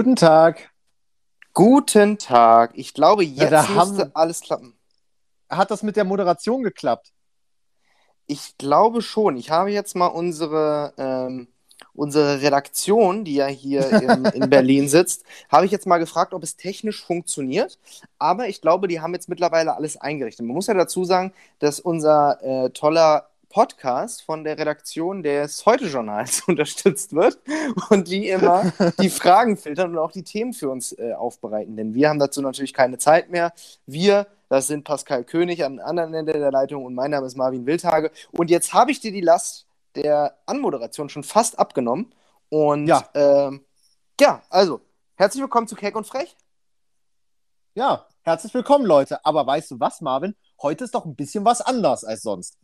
Guten Tag. Guten Tag. Ich glaube, Ja, jetzt da müsste haben- alles klappen. Hat das mit der Moderation geklappt? Ich glaube schon. Ich habe jetzt mal unsere, ähm, unsere Redaktion, die ja hier in, in Berlin sitzt, habe ich jetzt mal gefragt, ob es technisch funktioniert. Aber ich glaube, die haben jetzt mittlerweile alles eingerichtet. Man muss ja dazu sagen, dass unser äh, toller Podcast von der Redaktion des Heute-Journals unterstützt wird und die immer die Fragen filtern und auch die Themen für uns äh, aufbereiten. Denn wir haben dazu natürlich keine Zeit mehr. Wir, das sind Pascal König am anderen Ende der Leitung und mein Name ist Marvin Wildhage. Und jetzt habe ich dir die Last der Anmoderation schon fast abgenommen. Und Ja. ähm, ja, also, herzlich willkommen zu Keck und Frech. Ja, herzlich willkommen, Leute. Aber weißt du was, Marvin? Heute ist doch ein bisschen was anders als sonst.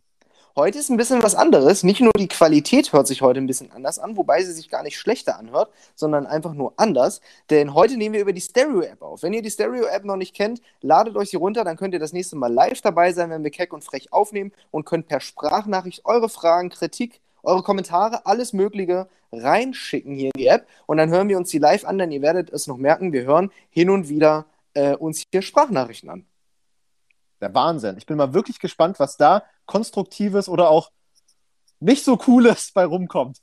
Heute ist ein bisschen was anderes. Nicht nur die Qualität hört sich heute ein bisschen anders an, wobei sie sich gar nicht schlechter anhört, sondern einfach nur anders. Denn heute nehmen wir über die Stereo-App auf. Wenn ihr die Stereo-App noch nicht kennt, ladet euch sie runter, dann könnt ihr das nächste Mal live dabei sein, wenn wir keck und frech aufnehmen und könnt per Sprachnachricht eure Fragen, Kritik, eure Kommentare, alles Mögliche reinschicken hier in die App. Und dann hören wir uns die live an, denn ihr werdet es noch merken, wir hören hin und wieder äh, uns hier Sprachnachrichten an. Der Wahnsinn. Ich bin mal wirklich gespannt, was da konstruktives oder auch nicht so cooles bei rumkommt.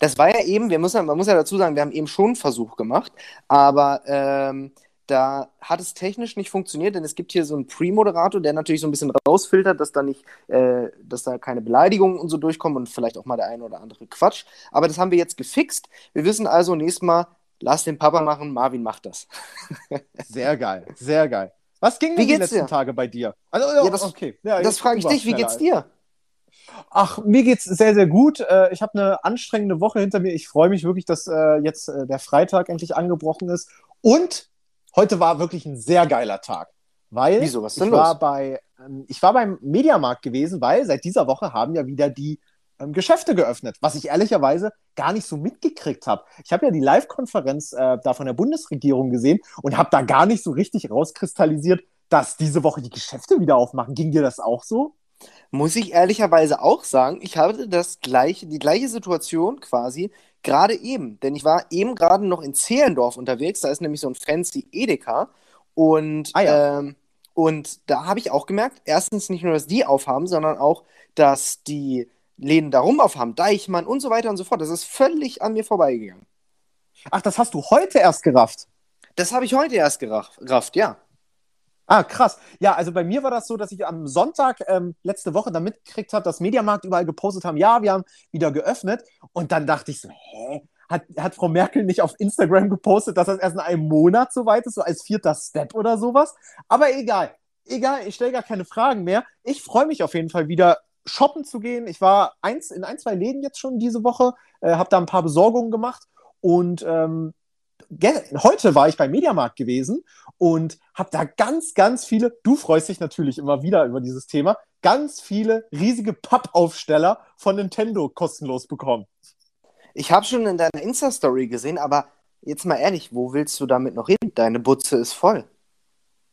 Das war ja eben, wir müssen, man muss ja dazu sagen, wir haben eben schon einen Versuch gemacht, aber ähm, da hat es technisch nicht funktioniert, denn es gibt hier so einen Pre-Moderator, der natürlich so ein bisschen rausfiltert, dass da nicht, äh, dass da keine Beleidigungen und so durchkommen und vielleicht auch mal der ein oder andere Quatsch. Aber das haben wir jetzt gefixt. Wir wissen also nächstes Mal, lass den Papa machen, Marvin macht das. Sehr geil, sehr geil. Was ging Wie denn die letzten dir? Tage bei dir? Also, Ja, das- okay. Ja, das frage ich dich, wie geht's dir? Ach, mir geht's sehr, sehr gut. Äh, Ich habe eine anstrengende Woche hinter mir. Ich freue mich wirklich, dass äh, jetzt äh, der Freitag endlich angebrochen ist. Und heute war wirklich ein sehr geiler Tag. Weil Wieso? Was ist ich denn war los? bei, ähm, ich war beim Mediamarkt gewesen, weil seit dieser Woche haben ja wieder die ähm, Geschäfte geöffnet, was ich ehrlicherweise gar nicht so mitgekriegt habe. Ich habe ja die Live-Konferenz äh, da von der Bundesregierung gesehen und habe da gar nicht so richtig rauskristallisiert, dass diese Woche die Geschäfte wieder aufmachen. Ging dir das auch so? Muss ich ehrlicherweise auch sagen, ich hatte das gleiche, die gleiche Situation quasi gerade eben. Denn ich war eben gerade noch in Zehlendorf unterwegs, da ist nämlich so ein fancy Edeka. Und, Ah ja. ähm, und da habe ich auch gemerkt, erstens nicht nur, dass die aufhaben, sondern auch, dass die Läden darum aufhaben, Deichmann und so weiter und so fort. Das ist völlig an mir vorbeigegangen. Ach, das hast du heute erst gerafft. Das habe ich heute erst gerafft, gerafft, ja. Ah, krass. Ja, also bei mir war das so, dass ich am Sonntag ähm, letzte Woche dann mitgekriegt habe, dass Mediamarkt überall gepostet haben, ja, wir haben wieder geöffnet. Und dann dachte ich so, hä? Hat, hat Frau Merkel nicht auf Instagram gepostet, dass das erst in einem Monat so weit ist, so als vierter Step oder sowas? Aber egal. Egal, ich stelle gar keine Fragen mehr. Ich freue mich auf jeden Fall wieder shoppen zu gehen. Ich war eins, in ein, zwei Läden jetzt schon diese Woche, äh, habe da ein paar Besorgungen gemacht und ähm, heute war ich beim Mediamarkt gewesen und habe da ganz, ganz viele, du freust dich natürlich immer wieder über dieses Thema, ganz viele riesige Pappaufsteller von Nintendo kostenlos bekommen. Ich habe schon in deiner Insta-Story gesehen, aber jetzt mal ehrlich, wo willst du damit noch hin? Deine Butze ist voll.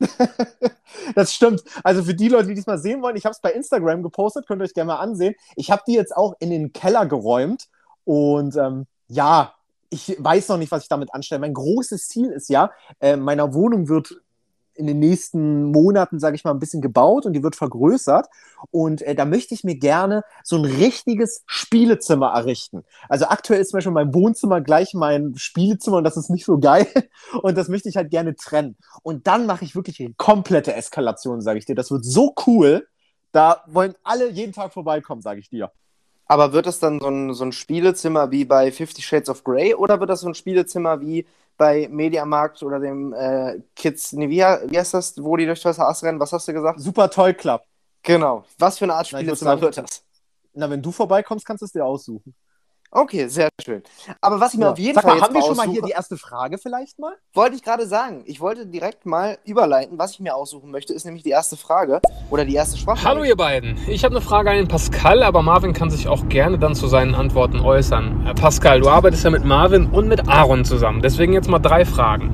Das stimmt. Also für die Leute, die dies mal sehen wollen, ich habe es bei Instagram gepostet, könnt ihr euch gerne mal ansehen. Ich habe die jetzt auch in den Keller geräumt und ähm, ja, ich weiß noch nicht, was ich damit anstelle. Mein großes Ziel ist ja, äh, meiner Wohnung wird in den nächsten Monaten, sage ich mal, ein bisschen gebaut und die wird vergrößert. Und äh, da möchte ich mir gerne so ein richtiges Spielezimmer errichten. Also aktuell ist zum Beispiel mein Wohnzimmer gleich mein Spielezimmer und das ist nicht so geil. Und das möchte ich halt gerne trennen. Und dann mache ich wirklich eine komplette Eskalation, sage ich dir. Das wird so cool. Da wollen alle jeden Tag vorbeikommen, sage ich dir. Aber wird das dann so ein, so ein Spielezimmer wie bei Fifty Shades of Grey oder wird das so ein Spielezimmer wie bei Mediamarkt oder dem äh, Kids, nee, wie, wie heißt das, wo die durch das Haus rennen? Was hast du gesagt? Super Toy Club. Genau. Was für eine Art sagen- wird das? Na, wenn du vorbeikommst, kannst du es dir aussuchen. Okay, sehr schön. Aber was ich mir Ja. auf jeden Sag Fall mal, jetzt haben wir schon mal hier die erste Frage vielleicht mal? Wollte ich gerade sagen. Ich wollte direkt mal überleiten. Was ich mir aussuchen möchte, ist nämlich die erste Frage oder die erste Sprachnachricht. Hallo ihr beiden. Ich habe eine Frage an den Pascal, aber Marvin kann sich auch gerne dann zu seinen Antworten äußern. Äh, Pascal, du arbeitest ja mit Marvin und mit Aaron zusammen. Deswegen jetzt mal drei Fragen.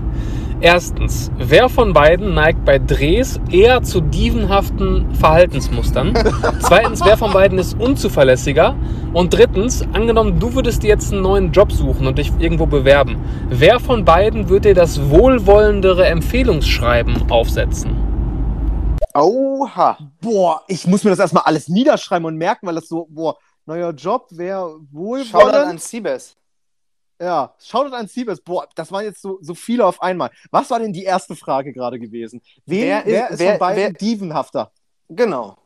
Erstens, wer von beiden neigt bei Drehs eher zu dievenhaften Verhaltensmustern? Zweitens, wer von beiden ist unzuverlässiger? Und drittens, angenommen, du würdest dir jetzt einen neuen Job suchen und dich irgendwo bewerben. Wer von beiden wird dir das wohlwollendere Empfehlungsschreiben aufsetzen? Oha. Boah, ich muss mir das erstmal alles niederschreiben und merken, weil das so, boah, neuer Job wäre Shoutout wohlwollend. an Siebes. Ja, Shoutout an Siebes. Boah, das waren jetzt so, so viele auf einmal. Was war denn die erste Frage gerade gewesen? Wen, Wer wer, ist- wer- von beiden wer- dievenhafter? Genau.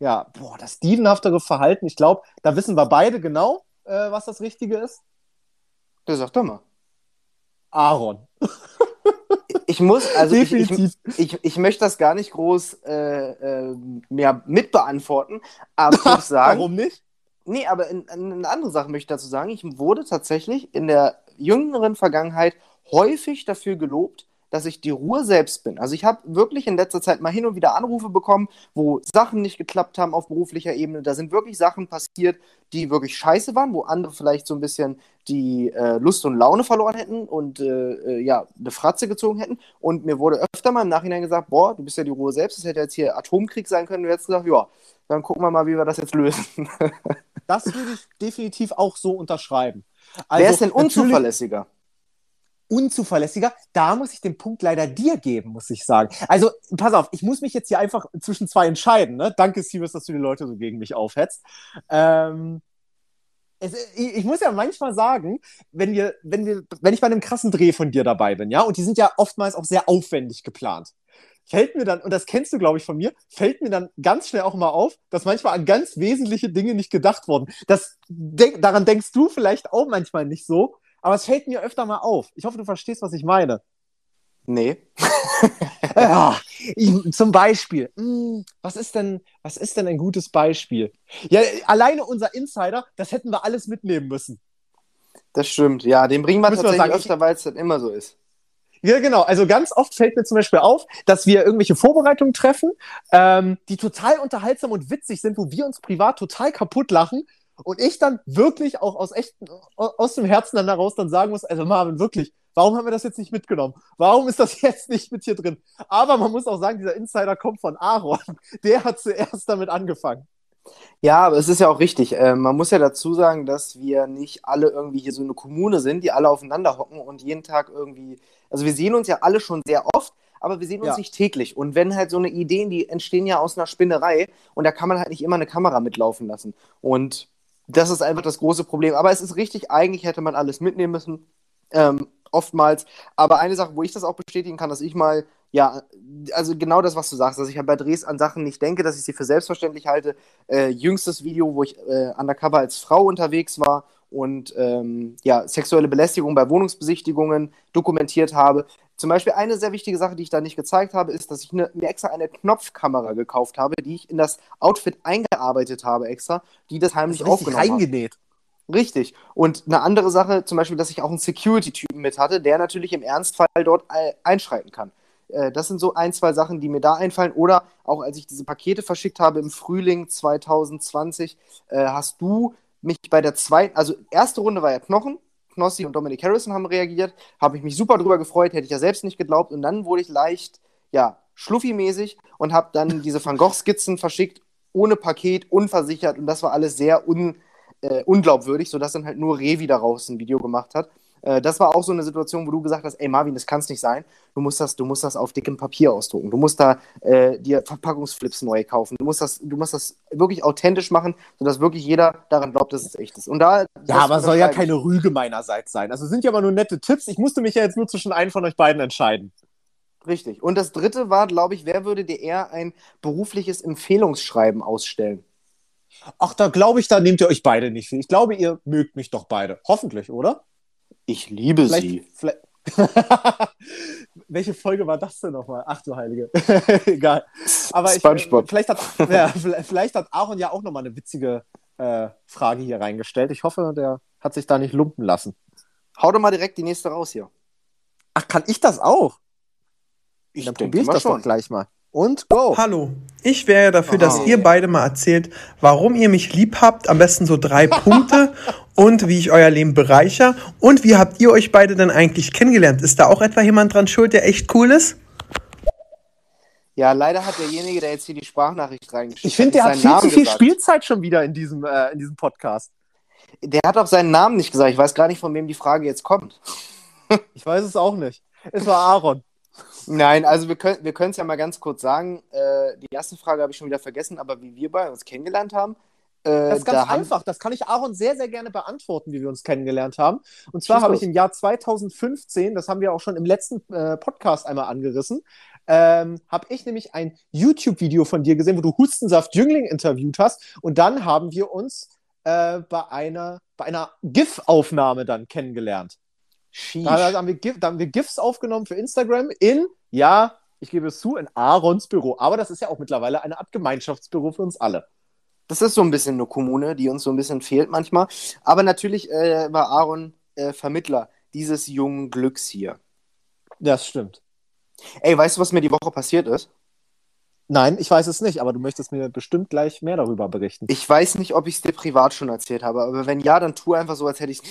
Ja, boah, das dievenhaftere Verhalten, ich glaube, da wissen wir beide genau, äh, was das Richtige ist. Du sag doch mal. Aaron. Ich muss, also ich, ich, ich, ich möchte das gar nicht groß äh, äh, mehr mitbeantworten, aber ich muss sagen, Warum nicht? Nee, aber in, in, eine andere Sache möchte ich dazu sagen, ich wurde tatsächlich in der jüngeren Vergangenheit häufig dafür gelobt, dass ich die Ruhe selbst bin. Also ich habe wirklich in letzter Zeit mal hin und wieder Anrufe bekommen, wo Sachen nicht geklappt haben auf beruflicher Ebene. Da sind wirklich Sachen passiert, die wirklich scheiße waren, wo andere vielleicht so ein bisschen die äh, Lust und Laune verloren hätten und äh, äh, ja, eine Fratze gezogen hätten. Und mir wurde öfter mal im Nachhinein gesagt, boah, du bist ja die Ruhe selbst, das hätte jetzt hier Atomkrieg sein können. Und jetzt gesagt, ja, dann gucken wir mal, wie wir das jetzt lösen. Das würde ich definitiv auch so unterschreiben. Wer Also, ist denn natürlich unzuverlässiger? Unzuverlässiger, da muss ich den Punkt leider dir geben, muss ich sagen. Also, pass auf, ich muss mich jetzt hier einfach zwischen zwei entscheiden. Ne? Danke, Siebes, dass du die Leute so gegen mich aufhetzt. Ähm, es, ich, ich muss ja manchmal sagen, wenn wir, wenn wir, wenn ich bei einem krassen Dreh von dir dabei bin, ja, und die sind ja oftmals auch sehr aufwendig geplant, fällt mir dann, und das kennst du, glaube ich, von mir, fällt mir dann ganz schnell auch mal auf, dass manchmal an ganz wesentliche Dinge nicht gedacht wurden. Das, denk, daran denkst du vielleicht auch manchmal nicht so, aber es fällt mir öfter mal auf. Ich hoffe, du verstehst, was ich meine. Nee. Ja, ich, zum Beispiel, hm, was ist denn, was ist denn ein gutes Beispiel? Ja, alleine unser Insider, das hätten wir alles mitnehmen müssen. Das stimmt, ja, den bringen wir Müssen wir tatsächlich sagen, öfter, weil es dann immer so ist. Ja, genau. Also ganz oft fällt mir zum Beispiel auf, dass wir irgendwelche Vorbereitungen treffen, ähm, die total unterhaltsam und witzig sind, wo wir uns privat total kaputt lachen und ich dann wirklich auch aus echten, aus dem Herzen dann daraus dann sagen muss, also Marvin, wirklich, warum haben wir das jetzt nicht mitgenommen? Warum ist das jetzt nicht mit hier drin? Aber man muss auch sagen, dieser Insider kommt von Aaron. Der hat zuerst damit angefangen. Ja, aber es ist ja auch richtig. Äh, man muss ja dazu sagen, dass wir nicht alle irgendwie hier so eine Kommune sind, die alle aufeinander hocken und jeden Tag irgendwie. Also wir sehen uns ja alle schon sehr oft, aber wir sehen uns Ja. nicht täglich. Und wenn halt so eine Ideen, die entstehen ja aus einer Spinnerei und da kann man halt nicht immer eine Kamera mitlaufen lassen. Und das ist einfach das große Problem. Aber es ist richtig, eigentlich hätte man alles mitnehmen müssen. Ähm, oftmals. Aber eine Sache, wo ich das auch bestätigen kann, dass ich mal, ja, also genau das, was du sagst, dass ich halt bei Drehs an Sachen nicht denke, dass ich sie für selbstverständlich halte. Äh, jüngstes Video, wo ich äh, undercover als Frau unterwegs war und ähm, ja, sexuelle Belästigung bei Wohnungsbesichtigungen dokumentiert habe. Zum Beispiel eine sehr wichtige Sache, die ich da nicht gezeigt habe, ist, dass ich ne, mir extra eine Knopfkamera gekauft habe, die ich in das Outfit eingearbeitet habe extra, die das heimlich Richtig aufgenommen hat. reingenäht. Richtig. Und eine andere Sache, zum Beispiel, dass ich auch einen Security-Typen mit hatte, der natürlich im Ernstfall dort einschreiten kann. Äh, Das sind so ein, zwei Sachen, die mir da einfallen. Oder auch als ich diese Pakete verschickt habe im Frühling 2020, äh, hast du mich bei der zweiten, also erste Runde war ja Knochen, Knossi und Dominic Harrison haben reagiert, habe ich mich super drüber gefreut, hätte ich ja selbst nicht geglaubt. Und dann wurde ich leicht, ja, schluffi-mäßig und habe dann diese Van Gogh-Skizzen verschickt, ohne Paket, unversichert. Und das war alles sehr un, äh, unglaubwürdig, sodass dann halt nur Revi daraus ein Video gemacht hat. Äh, das war auch so eine Situation, wo du gesagt hast, ey Marvin, das kann es nicht sein. Du musst das, du musst das auf dickem Papier ausdrucken. Du musst da äh, dir Verpackungsflips neu kaufen. Du musst das, du musst das wirklich authentisch machen, sodass wirklich jeder daran glaubt, dass es echt ist. Und da, Ja, aber soll ja keine Rüge meinerseits sein. Also sind ja aber nur nette Tipps. Ich musste mich ja jetzt nur zwischen einen von euch beiden entscheiden. Richtig. Und das dritte war, glaube ich, wer würde dir eher ein berufliches Empfehlungsschreiben ausstellen? Ach, da glaube ich, da nehmt ihr euch beide nicht viel. Ich glaube, ihr mögt mich doch beide. Hoffentlich, oder? Ich liebe Vielleicht. vielleicht Welche Folge war das denn nochmal? Ach du Heilige. Egal. Aber ich, SpongeBob. vielleicht, hat, ja, vielleicht hat Aaron ja auch nochmal eine witzige äh, Frage hier reingestellt. Ich hoffe, der hat sich da nicht lumpen lassen. Hau doch mal direkt die nächste raus hier. Ach, kann ich das auch? Ich Dann probiere ich das schon. doch gleich mal. Und go. Hallo, ich wäre dafür, dass Oh. ihr beide mal erzählt, warum ihr mich lieb habt, am besten so drei Punkte und wie ich euer Leben bereicher und wie habt ihr euch beide denn eigentlich kennengelernt? Ist da auch etwa jemand dran schuld, der echt cool ist? Ja, leider hat derjenige, der jetzt hier die Sprachnachricht reingeschickt Ich finde, der hat viel zu viel gesagt. Spielzeit schon wieder in diesem, äh, in diesem Podcast. Der hat auch seinen Namen nicht gesagt. Ich weiß gar nicht, von wem die Frage jetzt kommt. Ich weiß es auch nicht. Es war Aaron. Nein, also wir können wir können es ja mal ganz kurz sagen. Äh, die erste Frage habe ich schon wieder vergessen, aber wie wir bei uns kennengelernt haben. Äh, Das ist ganz da haben- einfach. Das kann ich Aaron sehr, sehr gerne beantworten, wie wir uns kennengelernt haben. Und zwar habe ich im Jahr 2015, das haben wir auch schon im letzten äh, Podcast einmal angerissen, ähm, habe ich nämlich ein YouTube-Video von dir gesehen, wo du Hustensaft Jüngling interviewt hast. Und dann haben wir uns äh, bei einer, bei einer GIF-Aufnahme dann kennengelernt. Sheesh. Da haben, wir GIF, da haben wir GIFs aufgenommen für Instagram in, ja, ich gebe es zu, in Aarons Büro. Aber das ist ja auch mittlerweile eine Art Gemeinschaftsbüro für uns alle. Das ist so ein bisschen eine Kommune, die uns so ein bisschen fehlt manchmal. Aber natürlich äh, war Aaron äh, Vermittler dieses jungen Glücks hier. Das stimmt. Ey, weißt du, was mir die Woche passiert ist? Nein, ich weiß es nicht, aber du möchtest mir bestimmt gleich mehr darüber berichten. Ich weiß nicht, ob ich es dir privat schon erzählt habe, aber wenn ja, dann tu einfach so, als hätte ich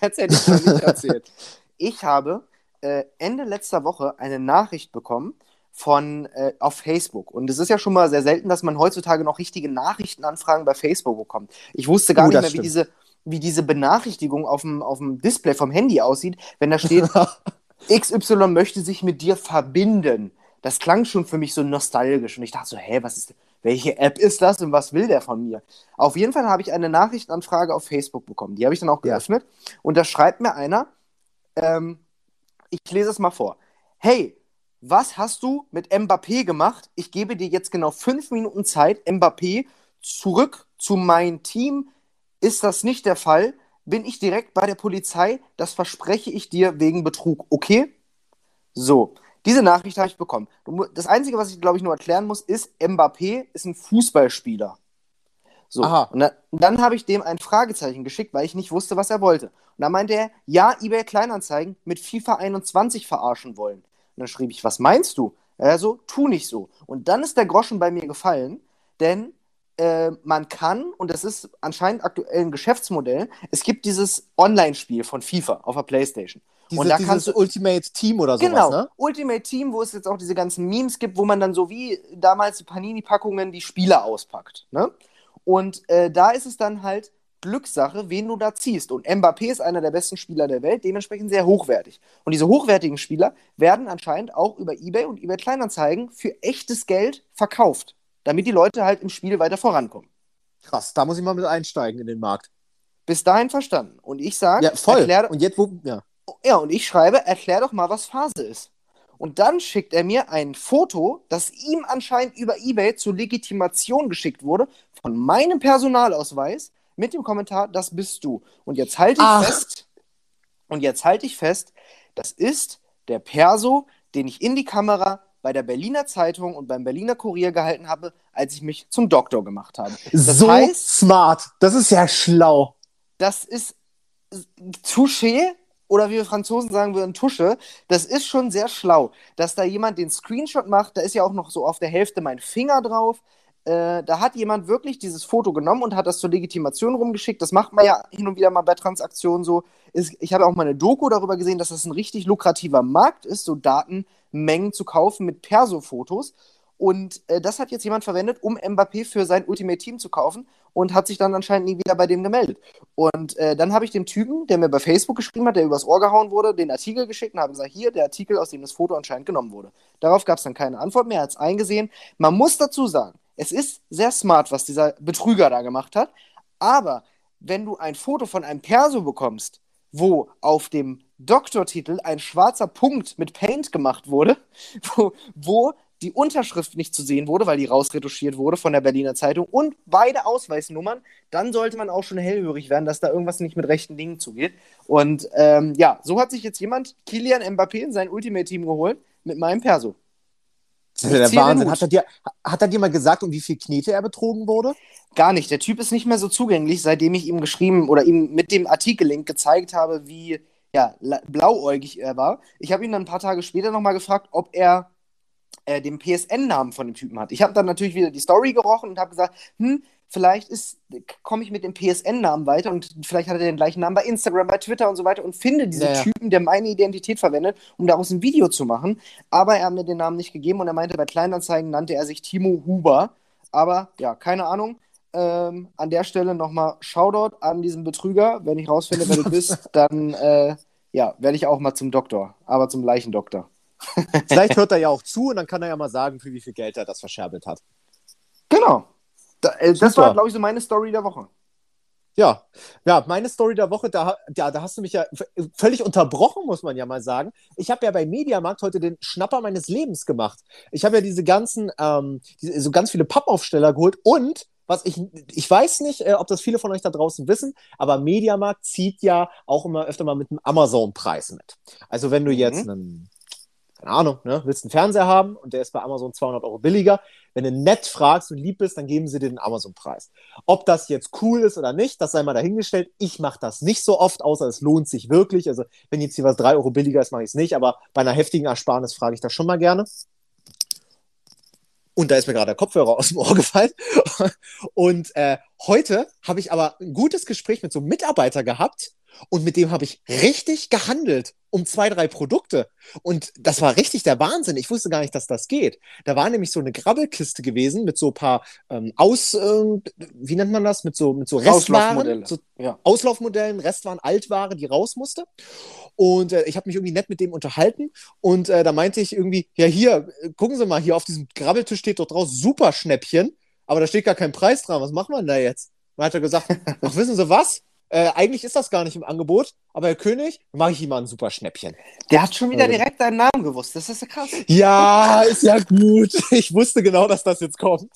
es nicht, nicht erzählt. Ich habe äh, Ende letzter Woche eine Nachricht bekommen von äh, auf Facebook. Und es ist ja schon mal sehr selten, dass man heutzutage noch richtige Nachrichtenanfragen bei Facebook bekommt. Ich wusste gar Oh, nicht mehr, wie diese, wie diese Benachrichtigung auf dem, auf dem Display vom Handy aussieht, wenn da steht, XY möchte sich mit dir verbinden. Das klang schon für mich so nostalgisch. Und ich dachte so, hä, was ist, welche App ist das und was will der von mir? Auf jeden Fall habe ich eine Nachrichtenanfrage auf Facebook bekommen. Die habe ich dann auch Ja. geöffnet. Und da schreibt mir einer, ähm, ich lese es mal vor. Hey, was hast du mit Mbappé gemacht? Ich gebe dir jetzt genau fünf Minuten Zeit. Mbappé zurück zu meinem Team. Ist das nicht der Fall? Bin ich direkt bei der Polizei? Das verspreche ich dir wegen Betrug. Okay? So, diese Nachricht habe ich bekommen. Das Einzige, was ich, glaube ich, nur erklären muss, ist, Mbappé ist ein Fußballspieler. So, Aha. und dann, dann habe ich dem ein Fragezeichen geschickt, weil ich nicht wusste, was er wollte. Und dann meinte er, ja, eBay Kleinanzeigen mit FIFA 21 verarschen wollen. Und dann schrieb ich, was meinst du? Er so, tu nicht so. Und dann ist der Groschen bei mir gefallen, denn äh, man kann, und das ist anscheinend aktuell ein Geschäftsmodell, es gibt dieses Online-Spiel von FIFA auf der Playstation. Diese, und da kannst du, Ultimate Team oder sowas, Genau, ne? Ultimate Team, wo es jetzt auch diese ganzen Memes gibt, wo man dann so wie damals die Panini-Packungen die Spieler auspackt. Ne? Und äh, da ist es dann halt Glückssache, wen du da ziehst. Und Mbappé ist einer der besten Spieler der Welt, dementsprechend sehr hochwertig. Und diese hochwertigen Spieler werden anscheinend auch über eBay und eBay Kleinanzeigen für echtes Geld verkauft, damit die Leute halt im Spiel weiter vorankommen. Krass, da muss ich mal mit einsteigen in den Markt. Bis dahin verstanden. Und ich sage, Ja, voll. erklär, Und jetzt, wo, ja. Ja, und ich schreibe, erklär doch mal, was Phase ist. Und dann schickt er mir ein Foto, das ihm anscheinend über eBay zur Legitimation geschickt wurde, von meinem Personalausweis mit dem Kommentar, das bist du. Und jetzt halte ich Ach. fest, und jetzt halte ich fest, das ist der Perso, den ich in die Kamera bei der Berliner Zeitung und beim Berliner Kurier gehalten habe, als ich mich zum Doktor gemacht habe. Das so heißt, smart. Das ist ja schlau. das ist Touché oder wie wir Franzosen sagen würden, Tusche. Das ist schon sehr schlau, dass da jemand den Screenshot macht. Da ist ja auch noch so auf der Hälfte mein Finger drauf. Äh, da hat jemand wirklich dieses Foto genommen und hat das zur Legitimation rumgeschickt. Das macht man ja hin und wieder mal bei Transaktionen so. Ist, ich habe auch mal eine Doku darüber gesehen, dass das ein richtig lukrativer Markt ist, so Datenmengen zu kaufen mit Perso-Fotos. Und äh, das hat jetzt jemand verwendet, um Mbappé für sein Ultimate Team zu kaufen und hat sich dann anscheinend nie wieder bei dem gemeldet. Und äh, dann habe ich dem Typen, der mir bei Facebook geschrieben hat, der übers Ohr gehauen wurde, den Artikel geschickt und habe gesagt, hier, der Artikel, aus dem das Foto anscheinend genommen wurde. Darauf gab es dann keine Antwort mehr, hat es eingesehen. Man muss dazu sagen, es ist sehr smart, was dieser Betrüger da gemacht hat, aber wenn du ein Foto von einem Perso bekommst, wo auf dem Doktortitel ein schwarzer Punkt mit Paint gemacht wurde, wo, wo die Unterschrift nicht zu sehen wurde, weil die rausretuschiert wurde von der Berliner Zeitung und beide Ausweisnummern, dann sollte man auch schon hellhörig werden, dass da irgendwas nicht mit rechten Dingen zugeht. Und ähm, ja, so hat sich jetzt jemand Kilian Mbappé in sein Ultimate-Team geholt mit meinem Perso. Das ist ja der Wahnsinn. Hat er, dir, hat er dir mal gesagt, um wie viel Knete er betrogen wurde? Gar nicht. Der Typ ist nicht mehr so zugänglich, seitdem ich ihm geschrieben oder ihm mit dem Artikellink gezeigt habe, wie ja, la- blauäugig er war. Ich habe ihn dann ein paar Tage später nochmal gefragt, ob er äh, den PSN-Namen von dem Typen hat. Ich habe dann natürlich wieder die Story gerochen und habe gesagt, hm, vielleicht komme ich mit dem PSN-Namen weiter und vielleicht hat er den gleichen Namen bei Instagram, bei Twitter und so weiter und finde diesen Ja, ja. Typen, der meine Identität verwendet, um daraus ein Video zu machen. Aber er hat mir den Namen nicht gegeben und er meinte, bei Kleinanzeigen nannte er sich Timo Huber. Aber ja, keine Ahnung. Ähm, an der Stelle nochmal Shoutout an diesen Betrüger. Wenn ich rausfinde, wer du bist, dann äh, ja, werde ich auch mal zum Doktor, aber zum Leichendoktor. Vielleicht hört er ja auch zu und dann kann er ja mal sagen, für wie viel Geld er das verscherbelt hat. Genau. Da, äh, das war, glaube ich, so meine Story der Woche. Ja, ja, meine Story der Woche, da, ja, da hast du mich ja v- völlig unterbrochen, muss man ja mal sagen. Ich habe ja bei Mediamarkt heute den Schnapper meines Lebens gemacht. Ich habe ja diese ganzen, ähm, diese, so ganz viele Pappaufsteller geholt und was ich, ich weiß nicht, äh, ob das viele von euch da draußen wissen, aber Mediamarkt zieht ja auch immer öfter mal mit einem Amazon-Preis mit. Also wenn du jetzt Mhm. einen, keine Ahnung, ne, willst einen Fernseher haben und der ist bei Amazon 200 Euro billiger, wenn du nett fragst und lieb bist, dann geben sie dir den Amazon-Preis. Ob das jetzt cool ist oder nicht, das sei mal dahingestellt. Ich mache das nicht so oft, außer es lohnt sich wirklich. Also wenn jetzt hier was 3 Euro billiger ist, mache ich es nicht, aber bei einer heftigen Ersparnis frage ich das schon mal gerne. Und da ist mir gerade der Kopfhörer aus dem Ohr gefallen. Und äh, heute habe ich aber ein gutes Gespräch mit so einem Mitarbeiter gehabt und mit dem habe ich richtig gehandelt um zwei, drei Produkte. Und das war richtig der Wahnsinn. Ich wusste gar nicht, dass das geht. Da war nämlich so eine Grabbelkiste gewesen mit so ein paar ähm, Aus, ähm, wie nennt man das? Mit so, mit so Restwaren, so Ja. Auslaufmodellen, Restwaren, Altware, die raus musste. Und äh, ich habe mich irgendwie nett mit dem unterhalten. Und äh, da meinte ich irgendwie, ja hier, äh, gucken Sie mal, hier auf diesem Grabbeltisch steht doch draus super Schnäppchen, aber da steht gar kein Preis dran. Was machen wir denn da jetzt? Und hat er gesagt, ach wissen Sie was? Äh, eigentlich ist das gar nicht im Angebot, aber Herr König, mache ich ihm mal ein super Schnäppchen. Der hat schon wieder Also- direkt deinen Namen gewusst. Das ist ja krass. Ja, ist ja gut. Ich wusste genau, dass das jetzt kommt.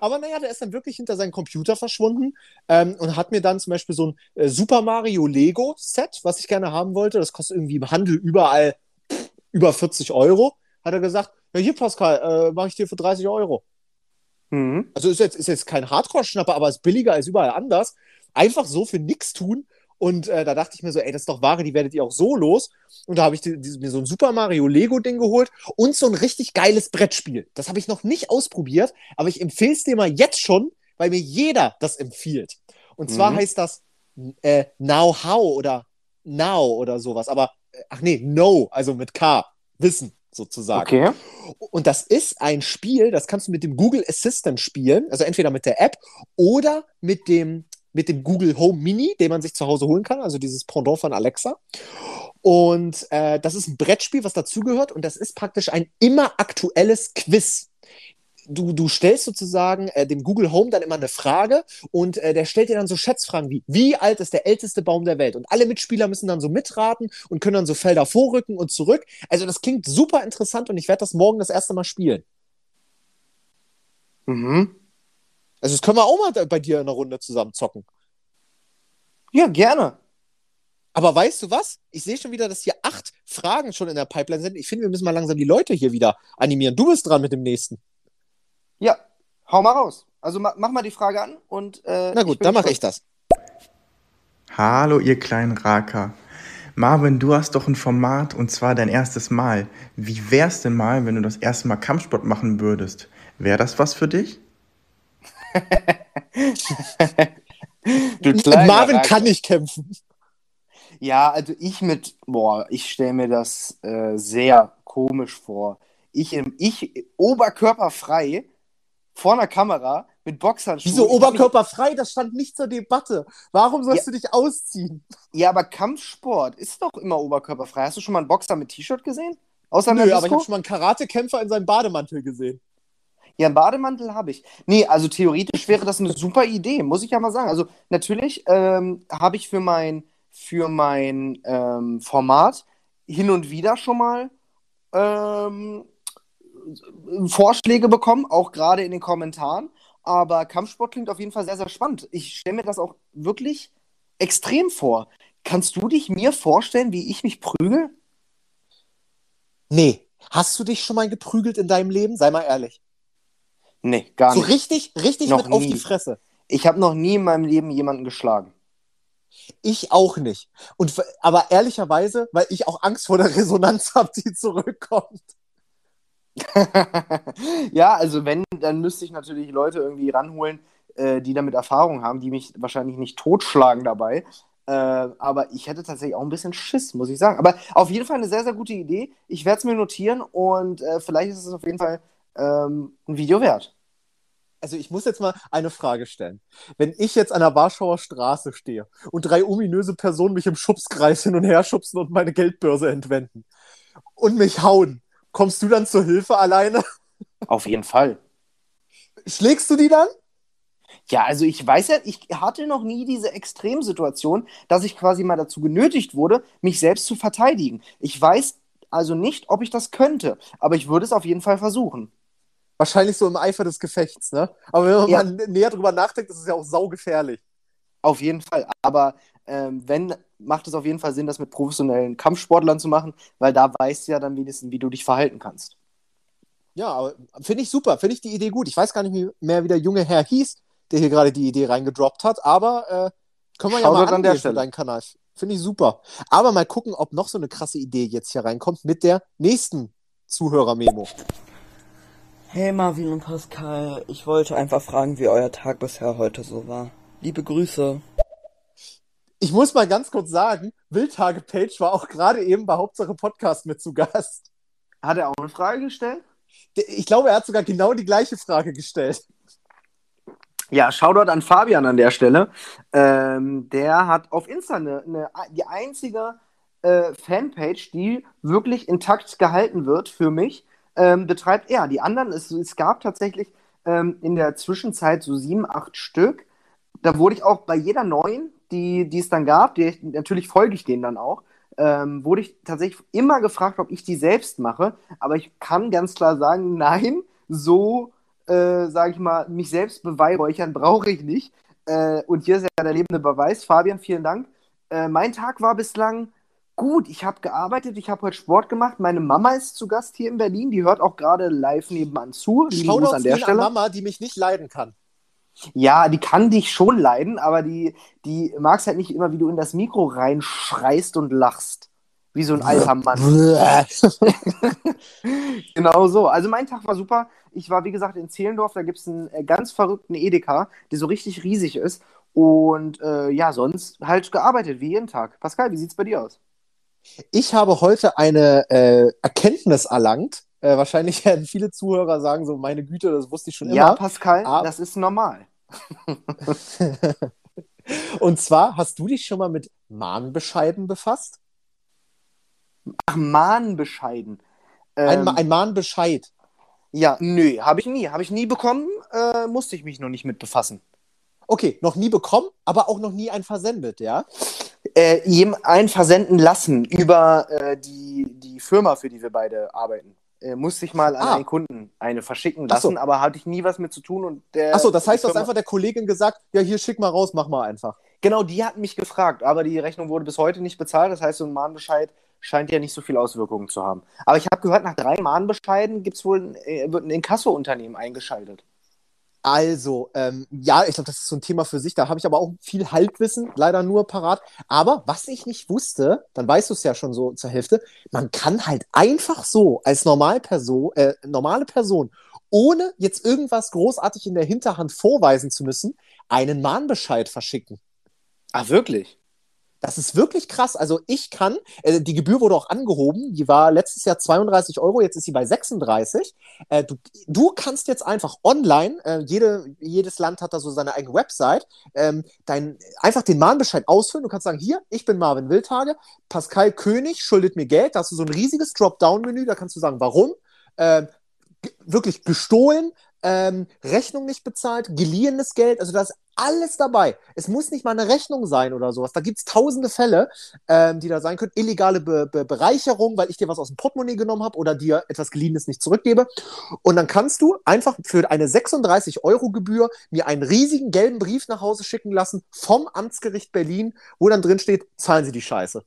Aber naja, der ist dann wirklich hinter seinen Computer verschwunden ähm, und hat mir dann zum Beispiel so ein äh, Super Mario Lego Set, was ich gerne haben wollte. Das kostet irgendwie im Handel überall pff, über 40 Euro. Hat er gesagt, ja hier Pascal, äh, mache ich dir für 30 Euro. Mhm. Also ist jetzt, ist jetzt kein Hardcore-Schnapper, aber ist billiger als überall anders. Einfach so für nix tun. Und äh, da dachte ich mir so, ey, das ist doch Ware, die werdet ihr auch so los. Und da habe ich die, die, mir so ein Super Mario Lego-Ding geholt und so ein richtig geiles Brettspiel. Das habe ich noch nicht ausprobiert, aber ich empfehle es dir mal jetzt schon, weil mir jeder das empfiehlt. Und zwar Mhm. heißt das äh, Now How oder Now oder sowas. Aber, äh, ach nee, No, also mit K. Wissen sozusagen. Okay. Und das ist ein Spiel, das kannst du mit dem Google Assistant spielen, also entweder mit der App oder mit dem, mit dem Google Home Mini, den man sich zu Hause holen kann, also dieses Pendant von Alexa. Und äh, das ist ein Brettspiel, was dazugehört und das ist praktisch ein immer aktuelles Quiz. Du, du stellst sozusagen äh, dem Google Home dann immer eine Frage und äh, der stellt dir dann so Schätzfragen wie, wie alt ist der älteste Baum der Welt? Und alle Mitspieler müssen dann so mitraten und können dann so Felder vorrücken und zurück. Also das klingt super interessant und ich werde das morgen das erste Mal spielen. Mhm. Also das können wir auch mal da- bei dir in einer Runde zusammen zocken. Ja, gerne. Aber weißt du was? Ich sehe schon wieder, dass hier acht Fragen schon in der Pipeline sind. Ich finde, wir müssen mal langsam die Leute hier wieder animieren. Du bist dran mit dem nächsten. Ja, hau mal raus. Also ma mach mal die Frage an und. Äh, Na gut, dann mache ich das. Hallo, ihr kleinen Raker. Marvin, du hast doch ein Format und zwar dein erstes Mal. Wie wär's denn mal, wenn du das erste Mal Kampfsport machen würdest? Wäre das was für dich? Marvin Racker. kann nicht kämpfen. Ja, also ich mit, boah, ich stelle mir das äh, sehr komisch vor. Ich, im, ich oberkörperfrei vor einer Kamera mit Boxhandschuhen. Wieso oberkörperfrei? Das stand nicht zur Debatte. Warum sollst Ja. du dich ausziehen? Ja, aber Kampfsport ist doch immer oberkörperfrei. Hast du schon mal einen Boxer mit T-Shirt gesehen? Außer Nö, aber ich habe schon mal einen Karatekämpfer in seinem Bademantel gesehen. Ja, einen Bademantel habe ich. Nee, also theoretisch wäre das eine super Idee, muss ich ja mal sagen. Also natürlich ähm, habe ich für mein, für mein ähm, Format hin und wieder schon mal ähm, Vorschläge bekommen, auch gerade in den Kommentaren. Aber Kampfsport klingt auf jeden Fall sehr, sehr spannend. Ich stelle mir das auch wirklich extrem vor. Kannst du dich mir vorstellen, wie ich mich prügel? Nee. Hast du dich schon mal geprügelt in deinem Leben? Sei mal ehrlich. Nee, gar So nicht. richtig, richtig Noch mit auf nie. die Fresse. Ich habe noch nie in meinem Leben jemanden geschlagen. Ich auch nicht. Und, aber ehrlicherweise, weil ich auch Angst vor der Resonanz habe, die zurückkommt. ja, also wenn, dann müsste ich natürlich Leute irgendwie ranholen, äh, die damit Erfahrung haben, die mich wahrscheinlich nicht totschlagen dabei. Äh, aber ich hätte tatsächlich auch ein bisschen Schiss, muss ich sagen. Aber auf jeden Fall eine sehr, sehr gute Idee. Ich werde es mir notieren und äh, vielleicht ist es auf jeden Fall ähm, ein Video wert. Also ich muss jetzt mal eine Frage stellen. Wenn ich jetzt an der Warschauer Straße stehe und drei ominöse Personen mich im Schubskreis hin und her schubsen und meine Geldbörse entwenden und mich hauen, kommst du dann zur Hilfe alleine? Auf jeden Fall. Schlägst du die dann? Ja, also ich weiß ja, ich hatte noch nie diese Extremsituation, dass ich quasi mal dazu genötigt wurde, mich selbst zu verteidigen. Ich weiß also nicht, ob ich das könnte, aber ich würde es auf jeden Fall versuchen. Wahrscheinlich so im Eifer des Gefechts, ne? Aber wenn man ja. mal näher drüber nachdenkt, ist es ja auch saugefährlich. Auf jeden Fall. Aber ähm, wenn, macht es auf jeden Fall Sinn, das mit professionellen Kampfsportlern zu machen, weil da weißt du ja dann wenigstens, wie du dich verhalten kannst. Ja, finde ich super, finde ich die Idee gut. Ich weiß gar nicht mehr, wie der junge Herr hieß, der hier gerade die Idee reingedroppt hat, aber äh, können wir Schau ja mal an der Stelle deinen Kanal. Finde ich super. Aber mal gucken, ob noch so eine krasse Idee jetzt hier reinkommt mit der nächsten Zuhörer-Memo. Hey Marvin und Pascal, ich wollte einfach fragen, wie euer Tag bisher heute so war. Liebe Grüße. Ich muss mal ganz kurz sagen, Wildtage Page war auch gerade eben bei Hauptsache Podcast mit zu Gast. Hat er auch eine Frage gestellt? Ich glaube, er hat sogar genau die gleiche Frage gestellt. Ja, Shoutout an Fabian an der Stelle. Ähm, der hat auf Insta eine, eine die einzige äh, Fanpage, die wirklich intakt gehalten wird für mich, ähm, betreibt er. Die anderen, es, es gab tatsächlich ähm, in der Zwischenzeit so sieben, acht Stück. Da wurde ich auch bei jeder neuen, die, die es dann gab, die, natürlich folge ich denen dann auch, ähm, wurde ich tatsächlich immer gefragt, ob ich die selbst mache. Aber ich kann ganz klar sagen, nein, so äh, sage ich mal, mich selbst beweihräuchern brauche ich nicht. Äh, und hier ist ja der lebende Beweis. Fabian, vielen Dank. Äh, mein Tag war bislang gut. Ich habe gearbeitet, ich habe heute Sport gemacht. Meine Mama ist zu Gast hier in Berlin. Die hört auch gerade live nebenan zu. Schau an der Stelle. Mama, die mich nicht leiden kann. Ja, die kann dich schon leiden, aber die, die mag es halt nicht immer, wie du in das Mikro reinschreist und lachst. Wie so ein alter Mann. genau so. Also mein Tag war super. Ich war, wie gesagt, in Zehlendorf. Da gibt es einen äh, ganz verrückten Edeka, der so richtig riesig ist. Und äh, ja, sonst halt gearbeitet, wie jeden Tag. Pascal, wie sieht es bei dir aus? Ich habe heute eine äh, Erkenntnis erlangt. Äh, wahrscheinlich werden viele Zuhörer sagen so, meine Güte, das wusste ich schon immer. Ja, Pascal, Aber... das ist normal. Und zwar, hast du dich schon mal mit Mahnbescheiden befasst? Ach, Mahnbescheiden. Ähm, ein, ein Mahnbescheid. Ja, nö, habe ich nie. Habe ich nie bekommen, äh, musste ich mich noch nicht mit befassen. Okay, noch nie bekommen, aber auch noch nie ein versendet, ja? Äh, ein versenden lassen über äh, die, die Firma, für die wir beide arbeiten. Äh, musste ich mal an ah. einen Kunden eine verschicken lassen, so. aber hatte ich nie was mit zu tun. Und der, Achso, das heißt, du hast einfach der Kollegin gesagt, ja, hier schick mal raus, mach mal einfach. Genau, die hat mich gefragt, aber die Rechnung wurde bis heute nicht bezahlt. Das heißt, so ein Mahnbescheid scheint ja nicht so viele Auswirkungen zu haben. Aber ich habe gehört, nach drei Mahnbescheiden gibt's wohl, äh, wird ein Inkasso-Unternehmen eingeschaltet. Also, ähm, ja, ich glaube, das ist so ein Thema für sich. Da habe ich aber auch viel Halbwissen, leider nur parat. Aber was ich nicht wusste, dann weißt du es ja schon so zur Hälfte, man kann halt einfach so als Normalperson, äh, normale Person, ohne jetzt irgendwas großartig in der Hinterhand vorweisen zu müssen, einen Mahnbescheid verschicken. Ah, wirklich? Das ist wirklich krass. Also ich kann, äh, die Gebühr wurde auch angehoben, die war letztes Jahr 32 Euro, jetzt ist sie bei 36. Äh, du, du kannst jetzt einfach online, äh, jede, jedes Land hat da so seine eigene Website, ähm, dein, einfach den Mahnbescheid ausfüllen. Du kannst sagen, hier, ich bin Marvin Wildhage, Pascal König schuldet mir Geld. Da hast du so ein riesiges Dropdown-Menü, da kannst du sagen, warum. Ähm, wirklich gestohlen, ähm, Rechnung nicht bezahlt, geliehenes Geld, also da ist alles dabei. Es muss nicht mal eine Rechnung sein oder sowas. Da gibt es tausende Fälle, ähm, die da sein können. Illegale Be Be Bereicherung, weil ich dir was aus dem Portemonnaie genommen habe oder dir etwas geliehenes nicht zurückgebe. Und dann kannst du einfach für eine 36 Euro Gebühr mir einen riesigen gelben Brief nach Hause schicken lassen vom Amtsgericht Berlin, wo dann drin steht, zahlen Sie die Scheiße.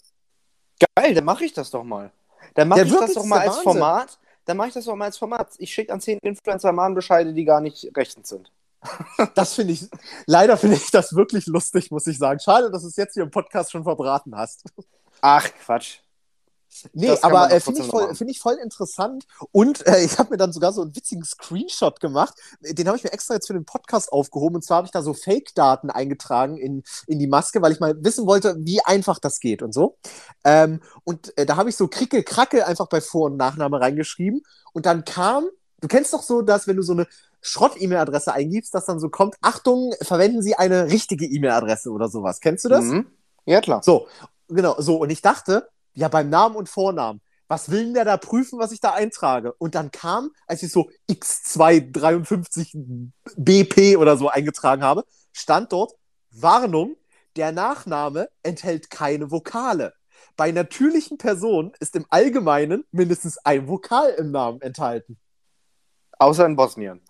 Geil, dann mache ich das doch mal. Dann mache ich das doch mal als Wahnsinn. Format dann mache ich das auch mal als Format. Ich schicke an zehn Influencer Mahnbescheide, die gar nicht rechtens sind. das finde ich, leider finde ich das wirklich lustig, muss ich sagen. Schade, dass du es jetzt hier im Podcast schon verbraten hast. Ach, Quatsch. Nee, aber äh, finde ich, voll- find ich voll interessant. Und äh, ich habe mir dann sogar so einen witzigen Screenshot gemacht. Den habe ich mir extra jetzt für den Podcast aufgehoben. Und zwar habe ich da so Fake-Daten eingetragen in, in die Maske, weil ich mal wissen wollte, wie einfach das geht und so. Ähm, und äh, da habe ich so Krickel, Krackel einfach bei Vor- und Nachname reingeschrieben. Und dann kam, du kennst doch so, dass wenn du so eine Schrott-E-Mail-Adresse eingibst, dass dann so kommt, Achtung, verwenden Sie eine richtige E-Mail-Adresse oder sowas. Kennst du das? Mhm. Ja, klar. So, genau, so. Und ich dachte, ja, beim Namen und Vornamen, was will denn der da prüfen, was ich da eintrage? Und dann kam, als ich so X253BP oder so eingetragen habe, stand dort, Warnung, der Nachname enthält keine Vokale. Bei natürlichen Personen ist im Allgemeinen mindestens ein Vokal im Namen enthalten. Außer in Bosnien.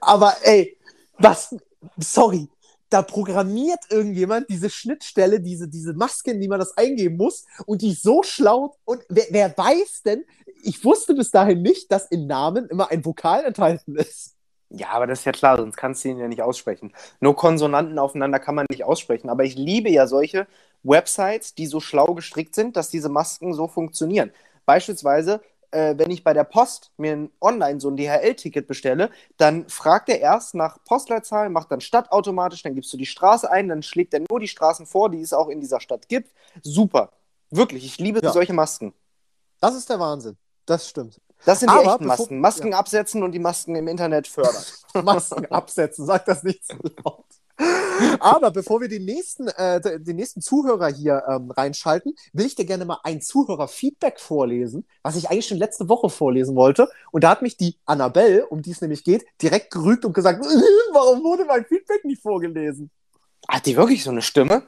Aber ey, was, sorry, da programmiert irgendjemand diese Schnittstelle, diese, diese Maske, in die man das eingeben muss, und die so schlau. Und wer, wer weiß denn, ich wusste bis dahin nicht, dass in Namen immer ein Vokal enthalten ist. Ja, aber das ist ja klar, sonst kannst du ihn ja nicht aussprechen. Nur Konsonanten aufeinander kann man nicht aussprechen. Aber ich liebe ja solche Websites, die so schlau gestrickt sind, dass diese Masken so funktionieren. Beispielsweise, äh, wenn ich bei der Post mir ein online so ein DHL-Ticket bestelle, dann fragt er erst nach Postleitzahl, macht dann Stadt automatisch, dann gibst du die Straße ein, dann schlägt er nur die Straßen vor, die es auch in dieser Stadt gibt. Super. Wirklich, ich liebe Ja. solche Masken. Das ist der Wahnsinn. Das stimmt. Das sind die Aber echten Masken. Masken absetzen und die Masken im Internet fördern. Masken absetzen, sag das nicht so laut. Aber bevor wir den nächsten, äh, den nächsten Zuhörer hier ähm, reinschalten, will ich dir gerne mal ein Zuhörer-Feedback vorlesen, was ich eigentlich schon letzte Woche vorlesen wollte. Und da hat mich die Annabelle, um die es nämlich geht, direkt gerügt und gesagt, warum wurde mein Feedback nicht vorgelesen? Hat die wirklich so eine Stimme?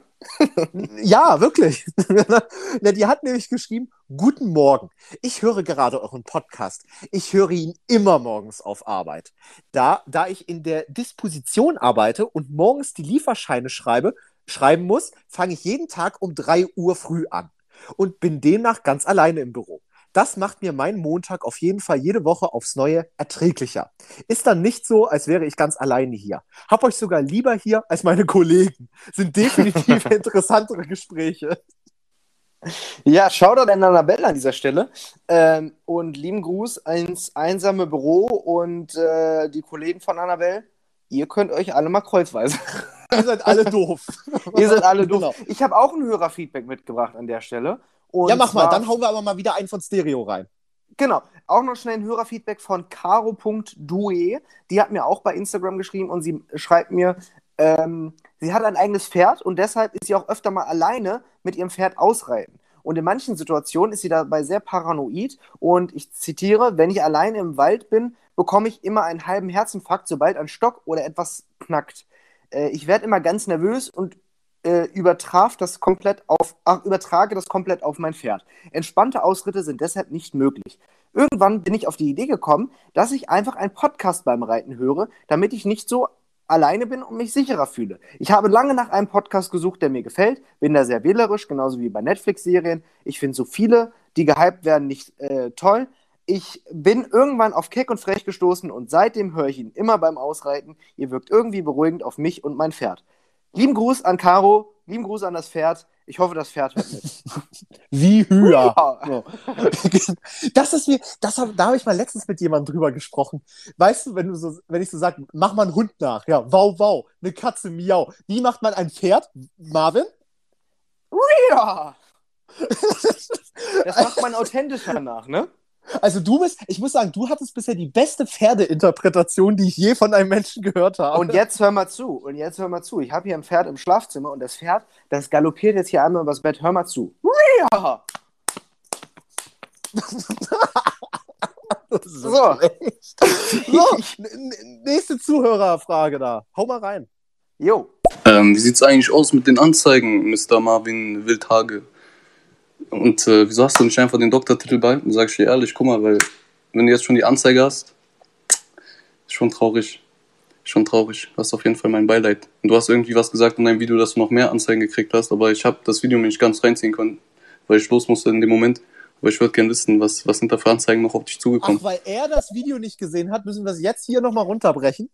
Ja, wirklich. Na, die hat nämlich geschrieben, guten Morgen. Ich höre gerade euren Podcast. Ich höre ihn immer morgens auf Arbeit. Da, da ich in der Disposition arbeite und morgens die Lieferscheine schreibe, schreiben muss, fange ich jeden Tag um 3 Uhr früh an und bin demnach ganz alleine im Büro. Das macht mir meinen Montag auf jeden Fall jede Woche aufs Neue erträglicher. Ist dann nicht so, als wäre ich ganz alleine hier. Hab euch sogar lieber hier als meine Kollegen. Sind definitiv interessantere Gespräche. Ja, Shoutout an Annabelle an dieser Stelle. Ähm, und lieben Gruß ins einsame Büro und äh, die Kollegen von Annabelle. Ihr könnt euch alle mal kreuzweise. Ihr seid alle doof. Ihr seid alle doof. Genau. Ich habe auch ein Hörerfeedback mitgebracht an der Stelle. Und Ja, mach mal, dann hauen wir aber mal wieder einen von Stereo rein. Genau. Auch noch schnell ein Hörerfeedback von caro.due. Die hat mir auch bei Instagram geschrieben und sie schreibt mir, ähm, sie hat ein eigenes Pferd und deshalb ist sie auch öfter mal alleine mit ihrem Pferd ausreiten. Und in manchen Situationen ist sie dabei sehr paranoid und ich zitiere, wenn ich alleine im Wald bin, bekomme ich immer einen halben Herzinfarkt, sobald ein Stock oder etwas knackt. Äh, ich werde immer ganz nervös und äh, übertraf das komplett auf, ach, übertrage das komplett auf mein Pferd. Entspannte Ausritte sind deshalb nicht möglich. Irgendwann bin ich auf die Idee gekommen, dass ich einfach einen Podcast beim Reiten höre, damit ich nicht so alleine bin und mich sicherer fühle. Ich habe lange nach einem Podcast gesucht, der mir gefällt, bin da sehr wählerisch, genauso wie bei Netflix-Serien. Ich finde so viele, die gehypt werden, nicht äh, toll. Ich bin irgendwann auf Keck und Frech gestoßen und seitdem höre ich ihn immer beim Ausreiten. Ihr wirkt irgendwie beruhigend auf mich und mein Pferd. Lieben Gruß an Caro, lieben Gruß an das Pferd. Ich hoffe, das Pferd hört mit. Wie höher. So. Das ist mir, das hab, da habe ich mal letztens mit jemandem drüber gesprochen. Weißt du, wenn du so, wenn ich so sage, mach mal einen Hund nach, ja, wow, wow, eine Katze, miau. Wie macht man ein Pferd, Marvin? Ja. Das macht man authentischer nach, ne? Also du bist, ich muss sagen, du hattest bisher die beste Pferdeinterpretation, die ich je von einem Menschen gehört habe. Und jetzt hör mal zu. Und jetzt hör mal zu. Ich habe hier ein Pferd im Schlafzimmer und das Pferd, das galoppiert jetzt hier einmal übers Bett. Hör mal zu. Ist So. so, nächste Zuhörerfrage da. Hau mal rein. Jo. Ähm, wie sieht's eigentlich aus mit den Anzeigen, Mr. Marvin Wildhage? Und äh, wieso hast du nicht einfach den Doktortitel bei? Sag ich dir ehrlich, guck mal, weil wenn du jetzt schon die Anzeige hast, ist schon traurig. Schon traurig. Hast auf jeden Fall mein Beileid. Und du hast irgendwie was gesagt in deinem Video, dass du noch mehr Anzeigen gekriegt hast, aber ich habe das Video mir nicht ganz reinziehen können, weil ich los musste in dem Moment. Aber ich würde gerne wissen, was, was sind da für Anzeigen noch auf dich zugekommen? Ach, weil er das Video nicht gesehen hat, müssen wir es jetzt hier nochmal runterbrechen.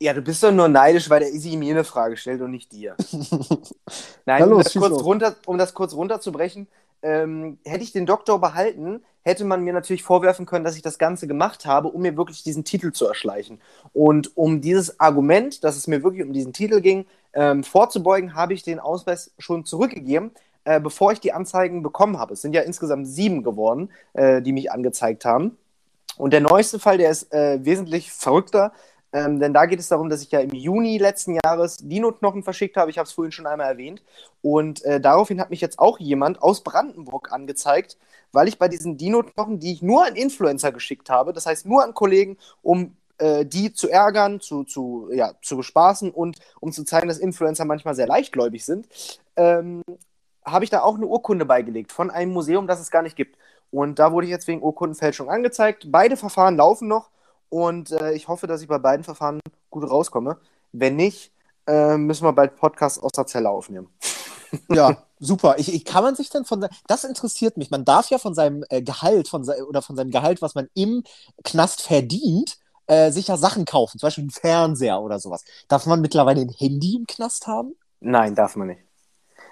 Ja, du bist doch nur neidisch, weil der Easy mir eine Frage stellt und nicht dir. Nein, Na um, los, das los. runter, um das kurz runterzubrechen, ähm, hätte ich den Doktor behalten, hätte man mir natürlich vorwerfen können, dass ich das Ganze gemacht habe, um mir wirklich diesen Titel zu erschleichen. Und um dieses Argument, dass es mir wirklich um diesen Titel ging, ähm, vorzubeugen, habe ich den Ausweis schon zurückgegeben, äh, bevor ich die Anzeigen bekommen habe. Es sind ja insgesamt sieben geworden, äh, die mich angezeigt haben. Und der neueste Fall, der ist äh, wesentlich verrückter. Ähm, denn da geht es darum, dass ich ja im Juni letzten Jahres Dino-Knochen verschickt habe. Ich habe es vorhin schon einmal erwähnt. Und äh, daraufhin hat mich jetzt auch jemand aus Brandenburg angezeigt, weil ich bei diesen Dino-Knochen, die ich nur an Influencer geschickt habe, das heißt nur an Kollegen, um äh, die zu ärgern, zu, zu, ja, zu bespaßen und um zu zeigen, dass Influencer manchmal sehr leichtgläubig sind, ähm, habe ich da auch eine Urkunde beigelegt von einem Museum, das es gar nicht gibt. Und da wurde ich jetzt wegen Urkundenfälschung angezeigt. Beide Verfahren laufen noch. Und äh, ich hoffe, dass ich bei beiden Verfahren gut rauskomme. Wenn nicht, äh, müssen wir bald Podcasts aus der Zelle aufnehmen. Ja, super. Ich, ich, kann man sich denn von das interessiert mich. Man darf ja von seinem äh, Gehalt von se oder von seinem Gehalt, was man im Knast verdient, äh, sich ja Sachen kaufen, zum Beispiel einen Fernseher oder sowas. Darf man mittlerweile ein Handy im Knast haben? Nein, darf man nicht.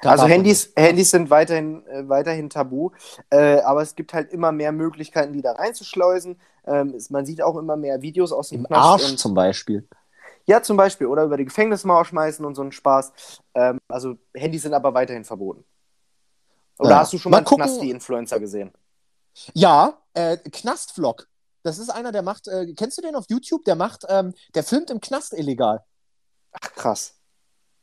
Also Handys, Handys sind weiterhin, äh, weiterhin tabu, äh, aber es gibt halt immer mehr Möglichkeiten, die da reinzuschleusen. Ähm, es, man sieht auch immer mehr Videos aus dem Im Knast Arsch zum Beispiel. Ja, zum Beispiel. Oder über die Gefängnismauer schmeißen und so einen Spaß. Ähm, also Handys sind aber weiterhin verboten. Oder ja. hast du schon mal, mal einen Knasti-Influencer gesehen? Ja, äh, Knastvlog. Das ist einer, der macht, äh, kennst du den auf YouTube? Der macht, ähm, der filmt im Knast illegal. Ach, krass.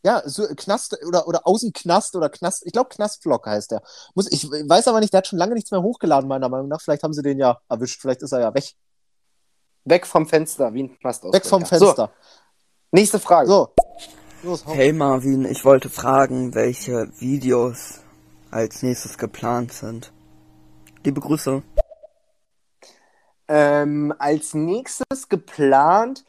Ja, so Knast oder, oder Außenknast oder Knast, ich glaube Knastvlog heißt der. Muss, ich weiß aber nicht, der hat schon lange nichts mehr hochgeladen, meiner Meinung nach. Vielleicht haben sie den ja erwischt, vielleicht ist er ja weg. Weg vom Fenster, wie ein Knast Weg vom Fenster. So, nächste Frage. So. Los, hey Marvin, ich wollte fragen, welche Videos als nächstes geplant sind. Liebe Grüße. Ähm, als nächstes geplant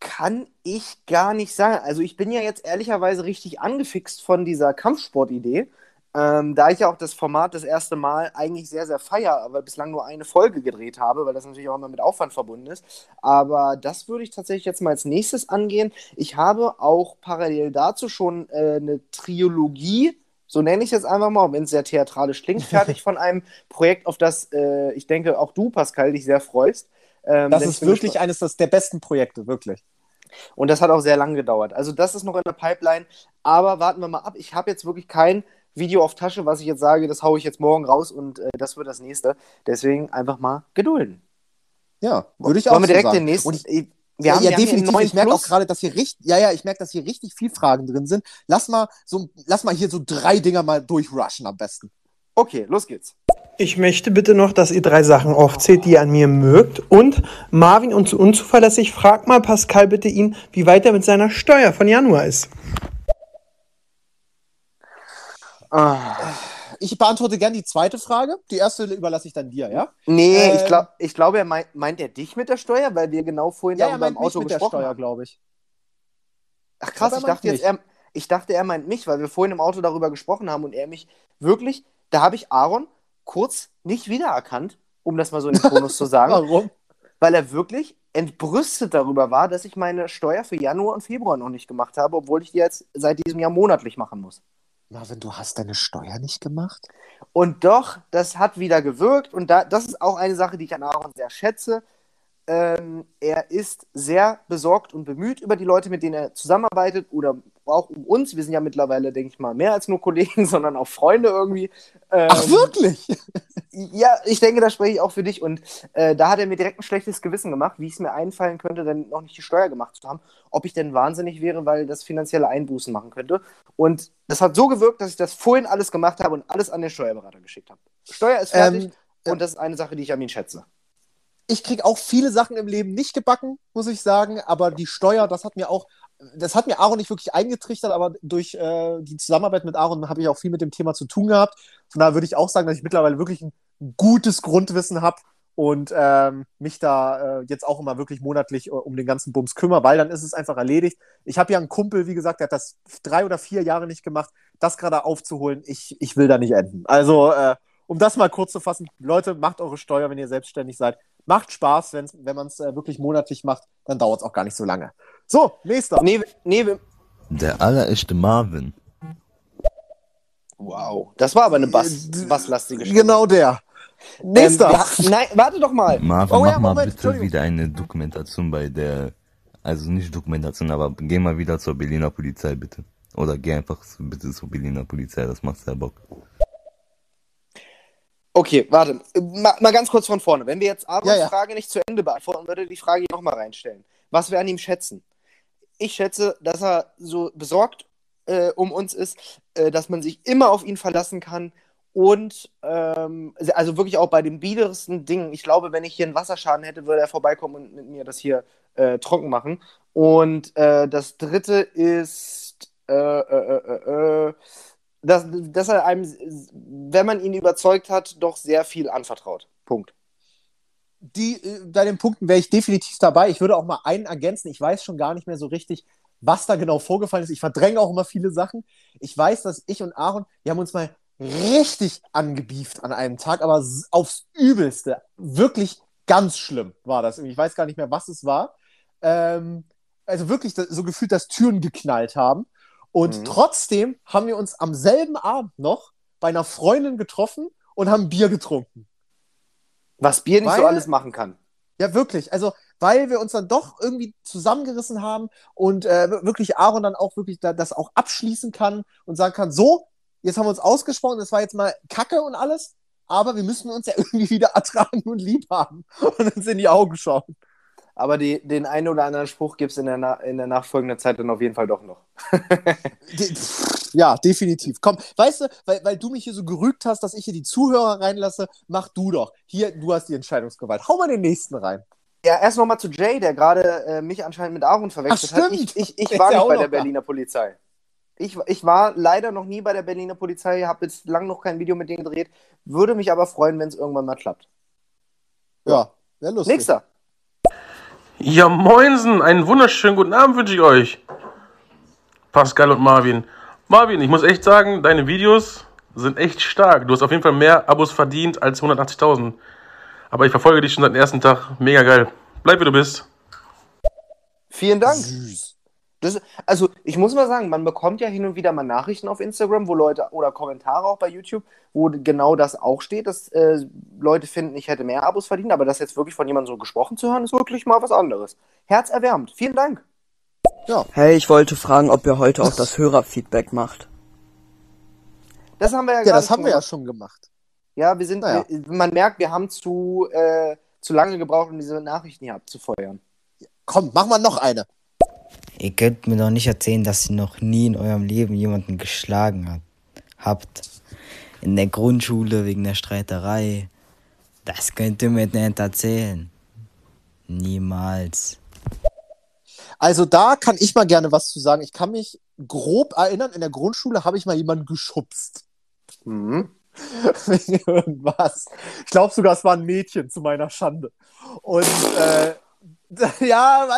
kann ich gar nicht sagen. Also ich bin ja jetzt ehrlicherweise richtig angefixt von dieser Kampfsportidee, ähm, da ich ja auch das Format das erste Mal eigentlich sehr, sehr feier, aber bislang nur eine Folge gedreht habe, weil das natürlich auch immer mit Aufwand verbunden ist. Aber das würde ich tatsächlich jetzt mal als nächstes angehen. Ich habe auch parallel dazu schon äh, eine Trilogie so nenne ich es jetzt einfach mal, wenn es sehr theatralisch klingt, fertig von einem Projekt, auf das äh, ich denke auch du, Pascal, dich sehr freust. Ähm, das ist wirklich eines der besten Projekte, wirklich. Und das hat auch sehr lange gedauert. Also das ist noch in der Pipeline. Aber warten wir mal ab. Ich habe jetzt wirklich kein Video auf Tasche, was ich jetzt sage, das haue ich jetzt morgen raus und äh, das wird das nächste. Deswegen einfach mal gedulden. Ja, würde ich auch Wollen wir direkt so den nächsten. Ich, wir haben, ja, wir definitiv. Haben ich merke auch gerade, dass hier richtig, ja, ja, ich merke, dass hier richtig viel Fragen drin sind. Lass mal so, lass mal hier so drei Dinger mal durchrushen am besten. Okay, los geht's. Ich möchte bitte noch, dass ihr drei Sachen aufzählt, die ihr an mir mögt. Und Marvin und zu unzuverlässig, fragt mal Pascal bitte ihn, wie weit er mit seiner Steuer von Januar ist. Ah. Ich beantworte gerne die zweite Frage. Die erste überlasse ich dann dir, ja? Nee, äh, ich, glaub, ich glaube, er meint, meint er dich mit der Steuer, weil wir genau vorhin ja, beim Auto mit gesprochen der Steuer, glaube ich. Ach krass, ich, ich dachte jetzt, er, ich dachte, er meint mich, weil wir vorhin im Auto darüber gesprochen haben und er mich wirklich, da habe ich Aaron kurz nicht wiedererkannt, um das mal so in den Tonus zu sagen. Warum? Weil er wirklich entbrüstet darüber war, dass ich meine Steuer für Januar und Februar noch nicht gemacht habe, obwohl ich die jetzt seit diesem Jahr monatlich machen muss. Marvin, du hast deine Steuer nicht gemacht? Und doch, das hat wieder gewirkt und da, das ist auch eine Sache, die ich an Aaron sehr schätze. Ähm, er ist sehr besorgt und bemüht über die Leute, mit denen er zusammenarbeitet oder auch um uns. Wir sind ja mittlerweile, denke ich mal, mehr als nur Kollegen, sondern auch Freunde irgendwie. Ähm, Ach, wirklich? ja, ich denke, da spreche ich auch für dich. Und äh, da hat er mir direkt ein schlechtes Gewissen gemacht, wie es mir einfallen könnte, denn noch nicht die Steuer gemacht zu haben. Ob ich denn wahnsinnig wäre, weil das finanzielle Einbußen machen könnte. Und das hat so gewirkt, dass ich das vorhin alles gemacht habe und alles an den Steuerberater geschickt habe. Steuer ist fertig ähm, und das ist eine Sache, die ich an ihn schätze ich kriege auch viele Sachen im Leben nicht gebacken, muss ich sagen, aber die Steuer, das hat mir auch das hat mir Aaron nicht wirklich eingetrichtert, aber durch äh, die Zusammenarbeit mit Aaron habe ich auch viel mit dem Thema zu tun gehabt. Von daher würde ich auch sagen, dass ich mittlerweile wirklich ein gutes Grundwissen habe und ähm, mich da äh, jetzt auch immer wirklich monatlich äh, um den ganzen Bums kümmere, weil dann ist es einfach erledigt. Ich habe ja einen Kumpel, wie gesagt, der hat das drei oder vier Jahre nicht gemacht. Das gerade aufzuholen, ich, ich will da nicht enden. Also, äh, um das mal kurz zu fassen, Leute, macht eure Steuer, wenn ihr selbstständig seid. Macht Spaß, wenn's, wenn man es äh, wirklich monatlich macht, dann dauert es auch gar nicht so lange. So, nächster. Nee, nee, Der allerechte Marvin. Wow. Das war aber eine Bass, basslastige Stimme. Genau der. Ähm, Nächster. wir ha- nein, warte doch mal. Marvin, Oh ja, mach mal Moment, bitte Entschuldigung. wieder eine Dokumentation bei der, also nicht Dokumentation, aber geh mal wieder zur Berliner Polizei, bitte. Oder geh einfach bitte zur Berliner Polizei, das macht sehr Bock. Okay, warte. Mal, mal ganz kurz von vorne. Wenn wir jetzt Aarons Ja, ja. Frage nicht zu Ende beantworten, würde die Frage nochmal reinstellen. Was wir an ihm schätzen? Ich schätze, dass er so besorgt äh, um uns ist, äh, dass man sich immer auf ihn verlassen kann und ähm, also wirklich auch bei den biedersten Dingen. Ich glaube, wenn ich hier einen Wasserschaden hätte, würde er vorbeikommen und mit mir das hier äh, trocken machen. Und äh, das dritte ist, äh, äh, äh, äh, dass, dass er einem, wenn man ihn überzeugt hat, doch sehr viel anvertraut. Punkt. die, äh, bei den Punkten wäre ich definitiv dabei. Ich würde auch mal einen ergänzen. Ich weiß schon gar nicht mehr so richtig, was da genau vorgefallen ist. Ich verdränge auch immer viele Sachen. Ich weiß, dass ich und Aaron, wir haben uns mal richtig angebieft an einem Tag, aber aufs Übelste. Wirklich ganz schlimm war das. Ich weiß gar nicht mehr, was es war. Ähm, also wirklich so gefühlt, dass Türen geknallt haben. Und Mhm. trotzdem haben wir uns am selben Abend noch bei einer Freundin getroffen und haben Bier getrunken. Was Bier nicht so Weil- alles machen kann. Ja, wirklich. Also, weil wir uns dann doch irgendwie zusammengerissen haben und äh, wirklich Aaron dann auch wirklich da, das auch abschließen kann und sagen kann, so, jetzt haben wir uns ausgesprochen, das war jetzt mal Kacke und alles, aber wir müssen uns ja irgendwie wieder ertragen und lieb haben und uns in die Augen schauen. Aber die, den einen oder anderen Spruch gibt es in, der in der nachfolgenden Zeit dann auf jeden Fall doch noch. Ja, definitiv. Komm, weißt du, weil, weil du mich hier so gerügt hast, dass ich hier die Zuhörer reinlasse, mach du doch. Hier, du hast die Entscheidungsgewalt. Hau mal den nächsten rein. Ja, erst nochmal zu Jay, der gerade äh, mich anscheinend mit Aaron verwechselt Ach, hat. stimmt. Ich, ich, ich war nicht bei der da. Berliner Polizei. Ich, ich war leider noch nie bei der Berliner Polizei, habe jetzt lang noch kein Video mit denen gedreht, würde mich aber freuen, wenn es irgendwann mal klappt. Ja, wäre lustig. Nächster. Ja, moinsen, einen wunderschönen guten Abend wünsche ich euch. Pascal und Marvin. Marvin, ich muss echt sagen, deine Videos sind echt stark. Du hast auf jeden Fall mehr Abos verdient als 180.000. Aber ich verfolge dich schon seit dem ersten Tag. Mega geil. Bleib wie du bist. Vielen Dank. Süß. Das, also, ich muss mal sagen, man bekommt ja hin und wieder mal Nachrichten auf Instagram, wo Leute oder Kommentare auch bei YouTube, wo genau das auch steht, dass äh, Leute finden, ich hätte mehr Abos verdient, aber das jetzt wirklich von jemandem so gesprochen zu hören, ist wirklich mal was anderes. Herzerwärmend. Vielen Dank. Hey, ich wollte fragen, ob ihr heute auch das Hörerfeedback macht. Das haben wir ja, Ja, gerade das haben schon wir ja gemacht. schon gemacht. Ja, wir sind, Naja. wir, man merkt, wir haben zu, äh, zu lange gebraucht, um diese Nachrichten hier abzufeuern. Komm, mach mal noch eine. Ihr könnt mir doch nicht erzählen, dass ihr noch nie in eurem Leben jemanden geschlagen hat, habt. In der Grundschule wegen der Streiterei. Das könnt ihr mir nicht erzählen. Niemals. Also da kann ich mal gerne was zu sagen. Ich kann mich grob erinnern, in der Grundschule habe ich mal jemanden geschubst. Mhm. Wegen irgendwas. Ich glaube sogar, es war ein Mädchen zu meiner Schande. Und äh, ja,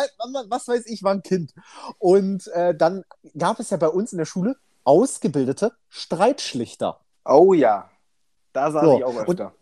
was weiß ich, war ein Kind. Und äh, dann gab es ja bei uns in der Schule ausgebildete Streitschlichter. Oh ja. Da saß So, ich auch öfter.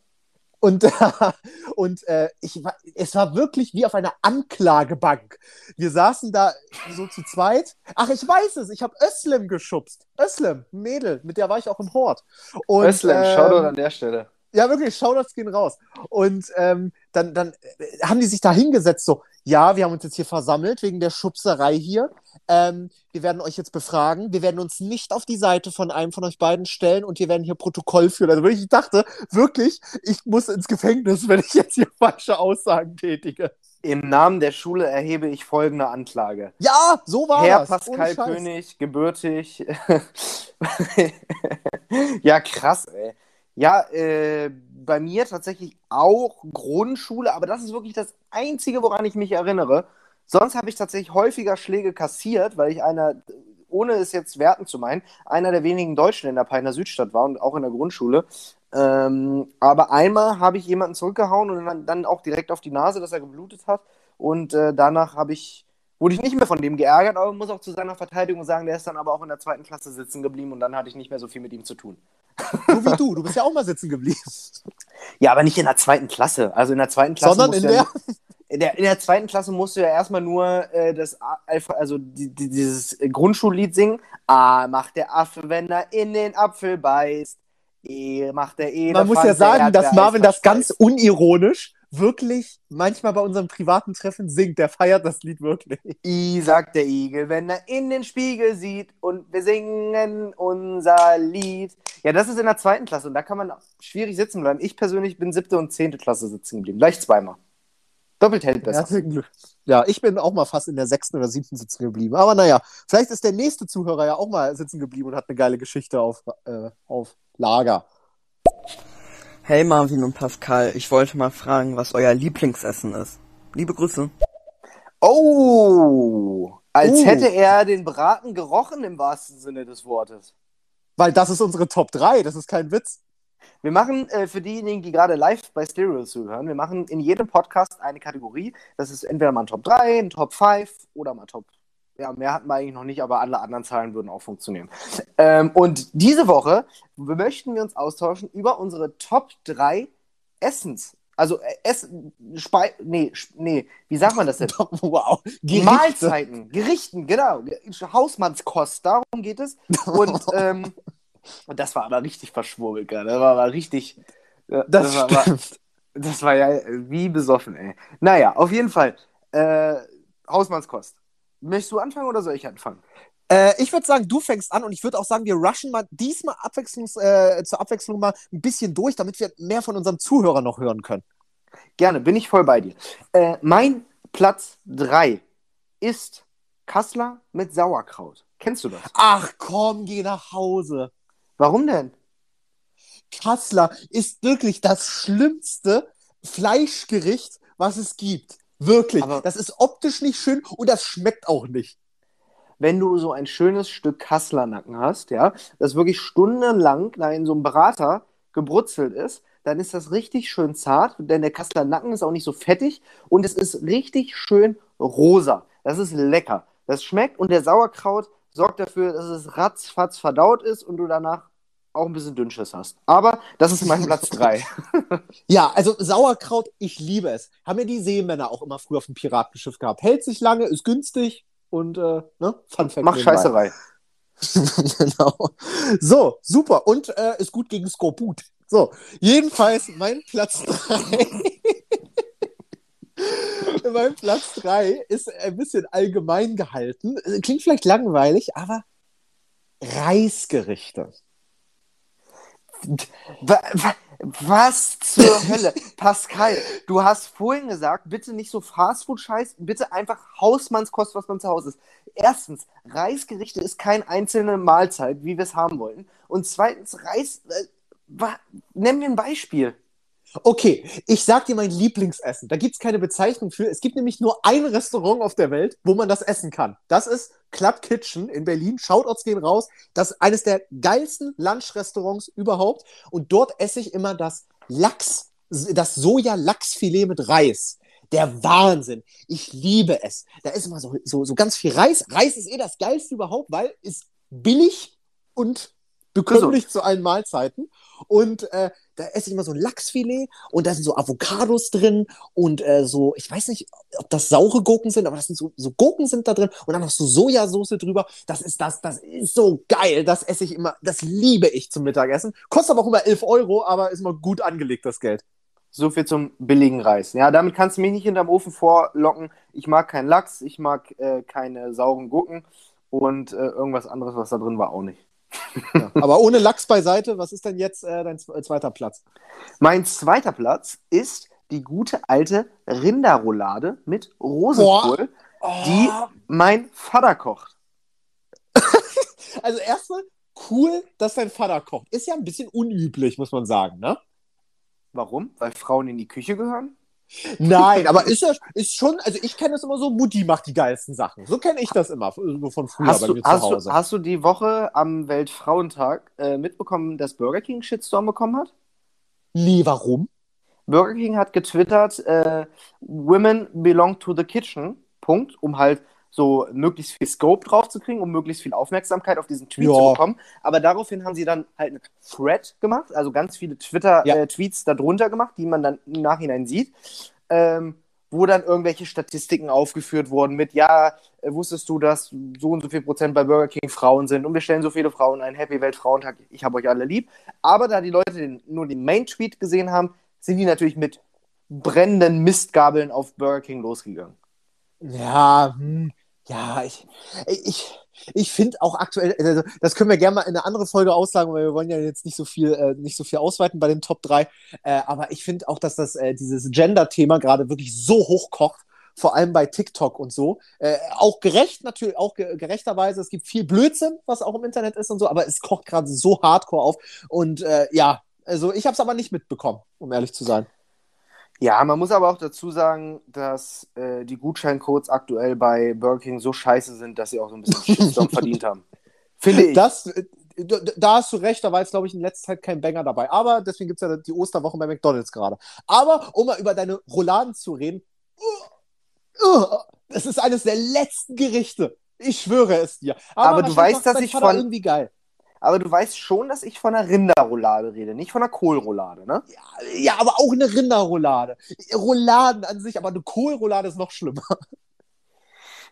Und, und äh, ich es war wirklich wie auf einer Anklagebank. Wir saßen da so zu zweit. Ach, ich weiß es, ich habe Özlem geschubst. Özlem, Mädel, mit der war ich auch im Hort. Und, Özlem, ähm, Shoutout an der Stelle. Ja, wirklich, Shoutouts gehen raus. Und ähm, dann, dann äh, haben die sich da hingesetzt, so, ja, wir haben uns jetzt hier versammelt wegen der Schubserei hier. Ähm, wir werden euch jetzt befragen. Wir werden uns nicht auf die Seite von einem von euch beiden stellen und wir werden hier Protokoll führen. Also ich dachte wirklich, ich muss ins Gefängnis, wenn ich jetzt hier falsche Aussagen tätige. Im Namen der Schule erhebe ich folgende Anklage. Ja, so war Herr das. Pascal Ohne Scheiß. König, gebürtig. ja, krass, ey. Ja, äh, bei mir tatsächlich auch Grundschule, aber das ist wirklich das Einzige, woran ich mich erinnere. Sonst habe ich tatsächlich häufiger Schläge kassiert, weil ich einer, ohne es jetzt werten zu meinen, einer der wenigen Deutschen in der Peiner Südstadt war und auch in der Grundschule. Ähm, aber einmal habe ich jemanden zurückgehauen und dann, dann auch direkt auf die Nase, dass er geblutet hat. Und äh, danach habe ich, wurde ich nicht mehr von dem geärgert, aber muss auch zu seiner Verteidigung sagen, der ist dann aber auch in der zweiten Klasse sitzen geblieben und dann hatte ich nicht mehr so viel mit ihm zu tun. So wie du. Du bist ja auch mal sitzen geblieben. Ja, aber nicht in der zweiten Klasse. Also in der zweiten Klasse. Sondern musst in du ja der. in der, in der zweiten Klasse musst du ja erstmal nur äh, das Alpha, also die, die, dieses Grundschullied singen. A macht der Affe, wenn er in den Apfel beißt. E macht der Elefant. Man muss ja sagen, dass Marvin das ganz unironisch wirklich manchmal bei unseren privaten Treffen singt. Der feiert das Lied wirklich. I sagt der Igel, wenn er in den Spiegel sieht und wir singen unser Lied. Ja, das ist in der zweiten Klasse und da kann man schwierig sitzen bleiben. Ich persönlich bin siebte und zehnte Klasse sitzen geblieben. Gleich zweimal. Doppelt hält besser. Herzlichen Glück. Ja, ich bin auch mal fast in der sechsten oder siebten sitzen geblieben. Aber naja, vielleicht ist der nächste Zuhörer ja auch mal sitzen geblieben und hat eine geile Geschichte auf, äh, auf Lager. Hey Marvin und Pascal, ich wollte mal fragen, was euer Lieblingsessen ist. Liebe Grüße. Oh, als Uh. hätte er den Braten gerochen im wahrsten Sinne des Wortes. Weil das ist unsere Top 3, das ist kein Witz. Wir machen äh, für diejenigen, die gerade live bei Stereo zuhören, wir machen in jedem Podcast eine Kategorie. Das ist entweder mal ein Top 3, ein Top 5 oder mal Top. Ja, mehr hatten wir eigentlich noch nicht, aber alle anderen Zahlen würden auch funktionieren. Ähm, und diese Woche möchten wir uns austauschen über unsere Top 3 Essens. Also äh, Essen, Spei nee, nee, wie sagt man das denn? wow. Gerichte. Mahlzeiten, Gerichten, genau. Hausmannskost, darum geht es. Und, ähm, und das war aber richtig verschwurbelt gerade. Das war aber richtig. äh, Das, war, war, stimmt. das war ja äh, wie besoffen, ey. Naja, auf jeden Fall. Äh, Hausmannskost. Möchtest du anfangen oder soll ich anfangen? Äh, ich würde sagen, du fängst an und ich würde auch sagen, wir rushen mal diesmal abwechslungs, äh, zur Abwechslung mal ein bisschen durch, damit wir mehr von unseren Zuhörern noch hören können. Gerne, bin ich voll bei dir. Äh, mein Platz 3 ist Kassler mit Sauerkraut. Kennst du das? Ach komm, geh nach Hause. Warum denn? Kassler ist wirklich das schlimmste Fleischgericht, was es gibt. Wirklich. Aber- das ist optisch nicht schön und das schmeckt auch nicht. wenn du so ein schönes Stück Kasslernacken hast, ja, das wirklich stundenlang da in so einem Berater gebrutzelt ist, dann ist das richtig schön zart, denn der Kasslernacken ist auch nicht so fettig und es ist richtig schön rosa. Das ist lecker. Das schmeckt und der Sauerkraut sorgt dafür, dass es ratzfatz verdaut ist und du danach auch ein bisschen Dünnschiss hast. Aber das ist mein Platz 3. Ja, also Sauerkraut, ich liebe es. Haben ja die Seemänner auch immer früher auf dem Piratenschiff gehabt. Hält sich lange, ist günstig und äh, ne? Fun Fact Mach nebenbei. Scheißerei. genau. So, super. Und äh, ist gut gegen Skorbut. So, jedenfalls mein Platz 3. mein Platz 3 ist ein bisschen allgemein gehalten. Klingt vielleicht langweilig, aber Reisgerichte. Wa- wa- Was zur Hölle? Pascal, du hast vorhin gesagt, bitte nicht so Fastfood-Scheiß, bitte einfach Hausmannskost, was man zu Hause ist. Erstens, Reisgerichte ist keine einzelne Mahlzeit, wie wir es haben wollen. Und zweitens, Reis. Äh, nenn mir ein Beispiel. Okay, ich sag dir mein Lieblingsessen. Da gibt's keine Bezeichnung für. Es gibt nämlich nur ein Restaurant auf der Welt, wo man das essen kann. Das ist Club Kitchen in Berlin. Shoutouts gehen raus. Das ist eines der geilsten Lunchrestaurants überhaupt. Und dort esse ich immer das Lachs, das Soja-Lachsfilet mit Reis. Der Wahnsinn. Ich liebe es. Da ist immer so, so, so ganz viel Reis. Reis ist eh das Geilste überhaupt, weil ist billig und bekömmlich zu allen Mahlzeiten. Und äh, da esse ich immer so ein Lachsfilet und da sind so Avocados drin und äh, so, ich weiß nicht, ob das saure Gurken sind, aber das sind so, so Gurken sind da drin und dann noch so Sojasauce drüber. Das ist das, das ist so geil. Das esse ich immer, das liebe ich zum Mittagessen. Kostet aber auch immer 11 Euro, aber ist mal gut angelegt, das Geld. So viel zum billigen Reis. Ja, damit kannst du mich nicht hinterm Ofen vorlocken. Ich mag keinen Lachs, ich mag äh, keine sauren Gurken und äh, irgendwas anderes, was da drin war, auch nicht. Ja. Aber ohne Lachs beiseite, was ist denn jetzt äh, dein zwe- zweiter Platz? Mein zweiter Platz ist die gute alte Rinderroulade mit Rosenkohl, die mein Vater kocht. Also erstmal cool, dass dein Vater kocht. Ist ja ein bisschen unüblich, muss man sagen, ne? Warum? Weil Frauen in die Küche gehören? Nein, aber ist ja ist schon, also ich kenne das immer so, Mutti macht die geilsten Sachen. So kenne ich das immer, von früher Hast bei du, mir zu hast, Hause. du, hast du die Woche am Weltfrauentag äh, mitbekommen, dass Burger King Shitstorm bekommen hat? Nee, warum? Burger King hat getwittert, äh, Women belong to the kitchen, Punkt, um halt so möglichst viel Scope drauf zu kriegen, um möglichst viel Aufmerksamkeit auf diesen Tweet Ja. zu bekommen. Aber daraufhin haben sie dann halt einen Thread gemacht, also ganz viele Ja. Twitter-Tweets darunter gemacht, die man dann im Nachhinein sieht. Ähm, wo dann irgendwelche Statistiken aufgeführt wurden mit, ja, äh, wusstest du, dass so und so viel Prozent bei Burger King Frauen sind und wir stellen so viele Frauen ein. Happy Welt Frauentag, ich habe euch alle lieb. Aber da die Leute den, nur den Main-Tweet gesehen haben, sind die natürlich mit brennenden Mistgabeln auf Burger King losgegangen. Ja, hm, ja, ich, ich, ich finde auch aktuell, also das können wir gerne mal in eine andere Folge aussagen, weil wir wollen ja jetzt nicht so viel, äh, nicht so viel ausweiten bei den Top 3. Äh, aber ich finde auch, dass das äh, dieses Gender-Thema gerade wirklich so hochkocht, vor allem bei TikTok und so. Äh, auch gerecht natürlich, auch ge gerechterweise. Es gibt viel Blödsinn, was auch im Internet ist und so, aber es kocht gerade so hardcore auf. Und äh, ja, also ich habe es aber nicht mitbekommen, um ehrlich zu sein. Ja, man muss aber auch dazu sagen, dass äh, die Gutscheincodes aktuell bei Burger King so scheiße sind, dass sie auch so ein bisschen Shitstorm verdient haben. Finde ich. Das, äh, da hast du recht, da war jetzt, glaube ich, in letzter Zeit kein Banger dabei. Aber deswegen gibt es ja die Osterwochen bei McDonalds gerade. Aber um mal über deine Rouladen zu reden, uh, uh, das ist eines der letzten Gerichte. Ich schwöre es dir. Aber du wahrscheinlich weißt, dass ich von- irgendwie geil. Aber du weißt schon, dass ich von einer Rinderroulade rede, nicht von einer Kohlroulade, ne? Ja, aber auch eine Rinderroulade. Rouladen an sich, aber eine Kohlroulade ist noch schlimmer.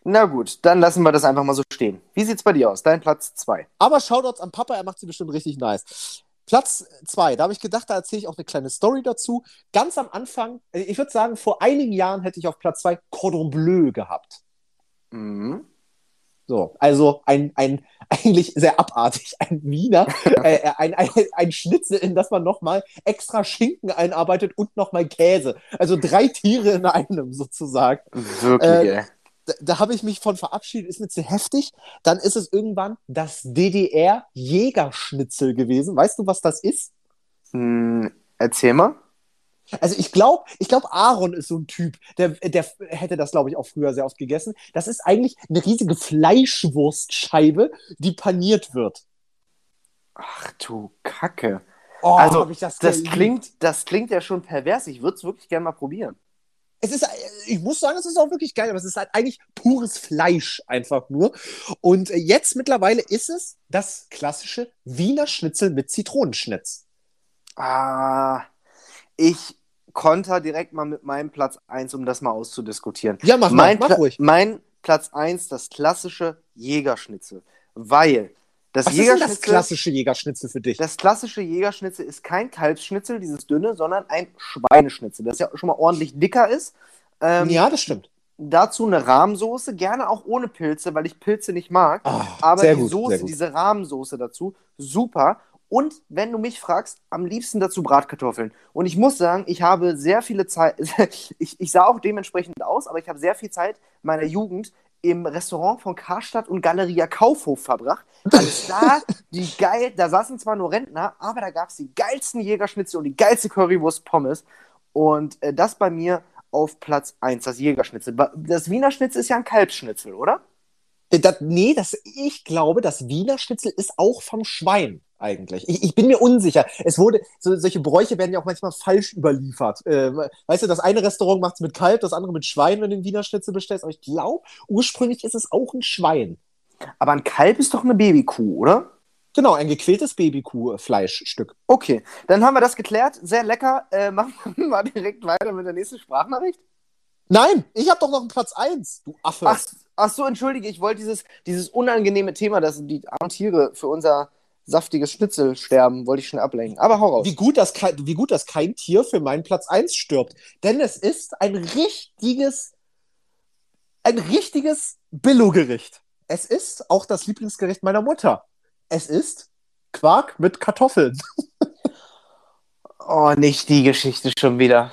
Na gut, dann lassen wir das einfach mal so stehen. Wie sieht's bei dir aus? Dein Platz 2. Aber Shoutouts an Papa, er macht sie bestimmt richtig nice. Platz zwei, da habe ich gedacht, da erzähle ich auch eine kleine Story dazu. Ganz am Anfang, äh, ich würde sagen, vor einigen Jahren hätte ich auf Platz zwei Cordon Bleu gehabt. Mhm. So, also ein, ein eigentlich sehr abartig, ein Wiener, äh, ein, ein, ein Schnitzel, in das man nochmal extra Schinken einarbeitet und nochmal Käse. Also drei Tiere in einem sozusagen. Wirklich, Äh, ey. Da, da habe ich mich von verabschiedet, ist mir zu heftig. Dann ist es irgendwann das DDR-Jägerschnitzel gewesen. Weißt du, was das ist? Hm, erzähl mal. Also ich glaube, ich glaube, Aaron ist so ein Typ, der, der hätte das, glaube ich, auch früher sehr oft gegessen. Das ist eigentlich eine riesige Fleischwurstscheibe, die paniert wird. Ach du Kacke. Oh, also, das, das, klingt, das klingt ja schon pervers. Ich würde es wirklich gerne mal probieren. Es ist, ich muss sagen, es ist auch wirklich geil, aber es ist halt eigentlich pures Fleisch einfach nur. Und äh, jetzt mittlerweile ist es das klassische Wiener Schnitzel mit Zitronenschnitz. Ah, ich konter direkt mal mit meinem Platz 1, um das mal auszudiskutieren. Ja, mach mal, mein, mach Pla- ruhig. mein Platz 1, das klassische Jägerschnitzel. Weil das Was ist denn das Jägerschnitzel. klassische Jägerschnitzel für dich? Das klassische Jägerschnitzel ist kein Kalbsschnitzel, dieses dünne, sondern ein Schweineschnitzel, das ja schon mal ordentlich dicker ist. Ähm, ja, das stimmt. Dazu eine Rahmsoße, gerne auch ohne Pilze, weil ich Pilze nicht mag. Ah, Aber die gut, Soße, diese Rahmsoße dazu, super. Und wenn du mich fragst, am liebsten dazu Bratkartoffeln. Und ich muss sagen, ich habe sehr viele Zeit, ich, ich sah auch dementsprechend aus, aber ich habe sehr viel Zeit meiner Jugend im Restaurant von Karstadt und Galeria Kaufhof verbracht. Da die geil, da saßen zwar nur Rentner, aber da gab es die geilsten Jägerschnitzel und die geilste Currywurst Pommes. Und äh, das bei mir auf Platz 1, das Jägerschnitzel. Das Wiener Schnitzel ist ja ein Kalbsschnitzel, oder? Äh, Das, nee, das, ich glaube, das Wiener Schnitzel ist auch vom Schwein eigentlich. Ich, ich bin mir unsicher. Es wurde, so, solche Bräuche werden ja auch manchmal falsch überliefert. Äh, weißt du, das eine Restaurant macht es mit Kalb, das andere mit Schwein, wenn du den Wiener Schnitzel bestellst. Aber ich glaube, ursprünglich ist es auch ein Schwein. Aber ein Kalb ist doch eine Babykuh, oder? Genau, ein gequältes Babykuh-Fleischstück. Okay, dann haben wir das geklärt. Sehr lecker. Äh, machen wir mal direkt weiter mit der nächsten Sprachnachricht. Nein, ich habe doch noch einen Platz 1, du Affe. Ach, ach so, entschuldige, ich wollte dieses, dieses unangenehme Thema, dass die armen Tiere für unser saftiges Schnitzel sterben, wollte ich schon ablenken. Aber hau raus. Wie gut, dass kein, wie gut, dass kein Tier für meinen Platz 1 stirbt. Denn es ist ein richtiges, ein richtiges Billo-Gericht. Es ist auch das Lieblingsgericht meiner Mutter. Es ist Quark mit Kartoffeln. Oh, nicht die Geschichte schon wieder.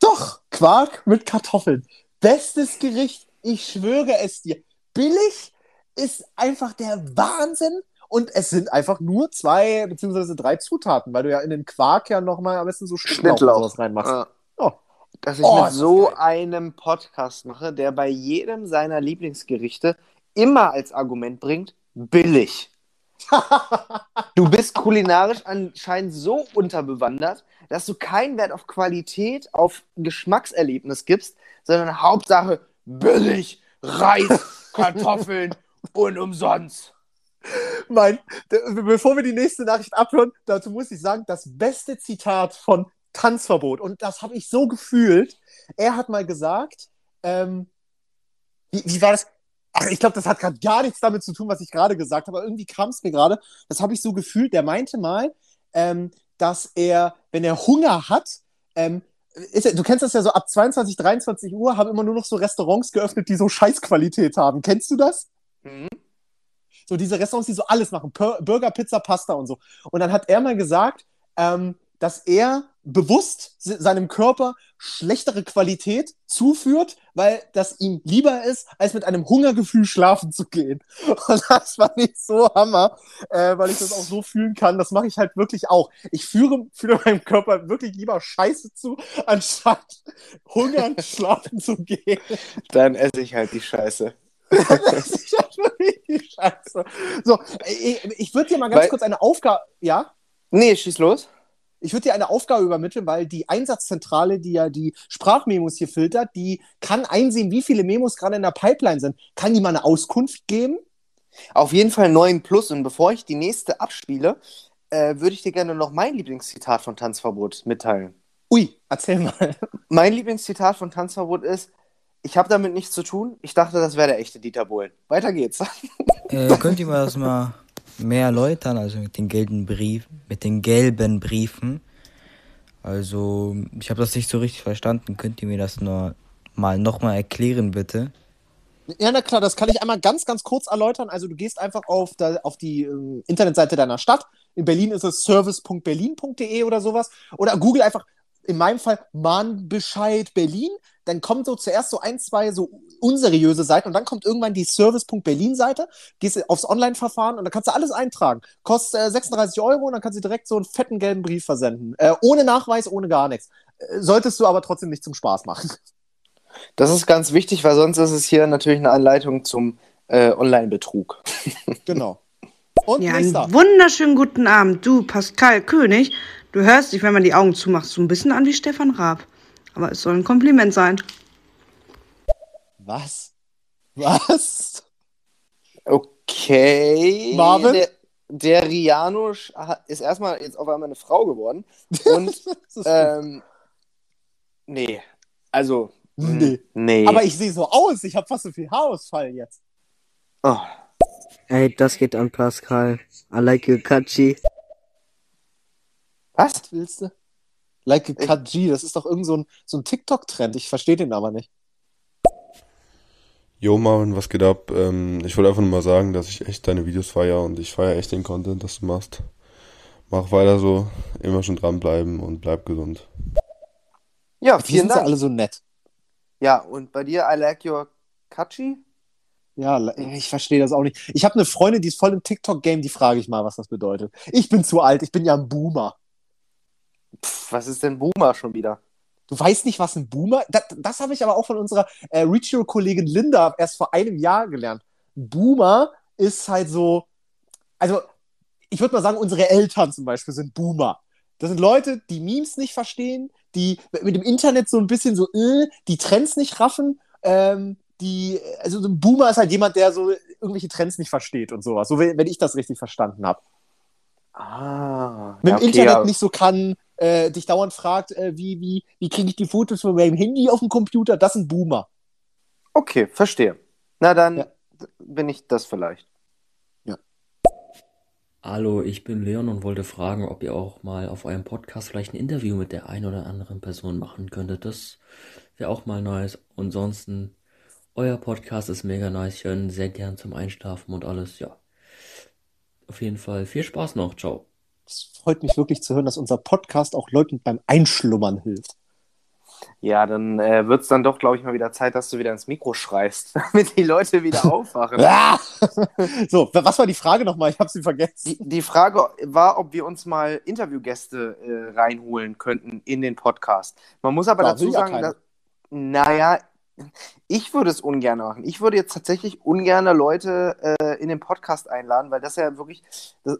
Doch, Quark mit Kartoffeln. Bestes Gericht. Ich schwöre es dir. Billig ist einfach der Wahnsinn. Und es sind einfach nur zwei beziehungsweise drei Zutaten, weil du ja in den Quark ja nochmal am besten so Schnittlauch, sowas reinmachst. Ja. Oh. Dass ich Oh, mit so einem Podcast mache, der bei jedem seiner Lieblingsgerichte immer als Argument bringt, billig. Du bist kulinarisch anscheinend so unterbewandert, dass du keinen Wert auf Qualität, auf Geschmackserlebnis gibst, sondern Hauptsache billig, Reis, Kartoffeln und umsonst. Mein, bevor wir die nächste Nachricht abhören, dazu muss ich sagen, das beste Zitat von Tanzverbot. Und das habe ich so gefühlt. Er hat mal gesagt, ähm, wie, wie war das? Ach, ich glaube, das hat gerade gar nichts damit zu tun, was ich gerade gesagt habe, aber irgendwie kam es mir gerade. Das habe ich so gefühlt. Der meinte mal, ähm, dass er, wenn er Hunger hat, ähm, ja- du kennst das ja so, ab 22, 23 Uhr haben immer nur noch so Restaurants geöffnet, die so Scheißqualität haben. Kennst du das? Mhm. So diese Restaurants, die so alles machen. Pur Burger, Pizza, Pasta und so. Und dann hat er mal gesagt, ähm, dass er bewusst se- seinem Körper schlechtere Qualität zuführt, weil das ihm lieber ist, als mit einem Hungergefühl schlafen zu gehen. Und das fand ich so Hammer, äh, weil ich das auch so fühlen kann. Das mache ich halt wirklich auch. Ich führe, führe meinem Körper wirklich lieber Scheiße zu, anstatt hungern schlafen zu gehen. Dann esse ich halt die Scheiße. Das ist ja wirklich die Scheiße. So, ich, ich würde dir mal ganz Weil- kurz eine Aufgabe, ja? Nee, schieß los. Ich würde dir eine Aufgabe übermitteln, weil die Einsatzzentrale, die ja die Sprachmemos hier filtert, die kann einsehen, wie viele Memos gerade in der Pipeline sind. Kann die mal eine Auskunft geben? Auf jeden Fall 9 plus. Und bevor ich die nächste abspiele, äh, würde ich dir gerne noch mein Lieblingszitat von Tanzverbot mitteilen. Ui, erzähl mal. Mein Lieblingszitat von Tanzverbot ist: Ich habe damit nichts zu tun. Ich dachte, das wäre der echte Dieter Bohlen. Weiter geht's. Äh, könnt ihr mir das mal mehr erläutern, also mit den gelben Briefen, mit den gelben Briefen? Also, ich habe das nicht so richtig verstanden. Könnt ihr mir das nur mal nochmal erklären, bitte? Ja, na klar, das kann ich einmal ganz, ganz kurz erläutern. Also du gehst einfach auf, da, auf die ähm, Internetseite deiner Stadt. In Berlin ist es service.berlin.de oder sowas. Oder google einfach, in meinem Fall, Mahnbescheid Berlin. Dann kommt so zuerst so ein, zwei so unseriöse Seiten und dann kommt irgendwann die Service.berlin-Seite. Gehst aufs Online-Verfahren und dann kannst du alles eintragen. Kostet äh, 36 Euro und dann kannst du direkt so einen fetten gelben Brief versenden. Äh, ohne Nachweis, ohne gar nichts. Äh, solltest du aber trotzdem nicht zum Spaß machen. Das ist ganz wichtig, weil sonst ist es hier natürlich eine Anleitung zum äh, Online-Betrug. Genau. Und Ja, nächster. einen wunderschönen guten Abend. Du, Pascal König, du hörst dich, wenn man die Augen zumacht, so ein bisschen an wie Stefan Raab. Aber es soll ein Kompliment sein. Was? Was? Okay. Marvin? Der, der Riano ist erstmal jetzt auf einmal eine Frau geworden. Und ähm, nee. Also. Nee. Nee. Aber ich sehe so aus. Ich habe fast so viel Haarausfall jetzt. oh. Ey, das geht an Pascal. I like you, Kachi. Was willst du? Like a Cut G, das ist doch irgend so ein, so ein TikTok-Trend. Ich verstehe den aber nicht. Jo Marvin, was geht ab? Ähm, ich wollte einfach nur mal sagen, dass ich echt deine Videos feiere und ich feiere echt den Content, das du machst. Mach weiter so, immer schon dranbleiben und bleib gesund. Ja, Die vielen sind ja Dank. alle so nett. Ja, und bei dir, I like your Kachi? Ja, ich verstehe das auch nicht. Ich habe eine Freundin, die ist voll im TikTok-Game, die frage ich mal, was das bedeutet. Ich bin zu alt, ich bin ja ein Boomer. Pff, was ist denn Boomer schon wieder? Du weißt nicht, was ein Boomer Das, das habe ich aber auch von unserer äh, Ritual-Kollegin Linda erst vor einem Jahr gelernt. Boomer ist halt so, also ich würde mal sagen, unsere Eltern zum Beispiel sind Boomer. Das sind Leute, die Memes nicht verstehen, die mit dem Internet so ein bisschen so, äh, die Trends nicht raffen. Ähm, die, also so ein Boomer ist halt jemand, der so irgendwelche Trends nicht versteht und sowas. So, wenn, ich das richtig verstanden habe. Ah. Mit ja, dem okay, Internet ja. nicht so kann, äh, dich dauernd fragt, äh, wie, wie, wie kriege ich die Fotos von meinem Handy auf dem Computer? Das sind Boomer. Okay, verstehe. Na dann Ja. bin ich das vielleicht. Hallo, ich bin Leon und wollte fragen, ob ihr auch mal auf eurem Podcast vielleicht ein Interview mit der einen oder anderen Person machen könntet. Das wäre auch mal nice. Und ansonsten, euer Podcast ist mega nice. Ich höre ihn sehr gern zum Einschlafen und alles. Ja. Auf jeden Fall viel Spaß noch. Ciao. Es freut mich wirklich zu hören, dass unser Podcast auch Leuten beim Einschlummern hilft. Ja, dann äh, wird es dann doch, glaube ich, mal wieder Zeit, dass du wieder ins Mikro schreist, damit die Leute wieder aufwachen. Ah! so, wa- was war die Frage nochmal? Ich habe sie vergessen. Die, die Frage war, ob wir uns mal Interviewgäste äh, reinholen könnten in den Podcast. Man muss aber Ja, dazu ja sagen, dass, naja, ich würde es ungern machen. Ich würde jetzt tatsächlich ungern Leute äh, in den Podcast einladen, weil das ja wirklich. Das,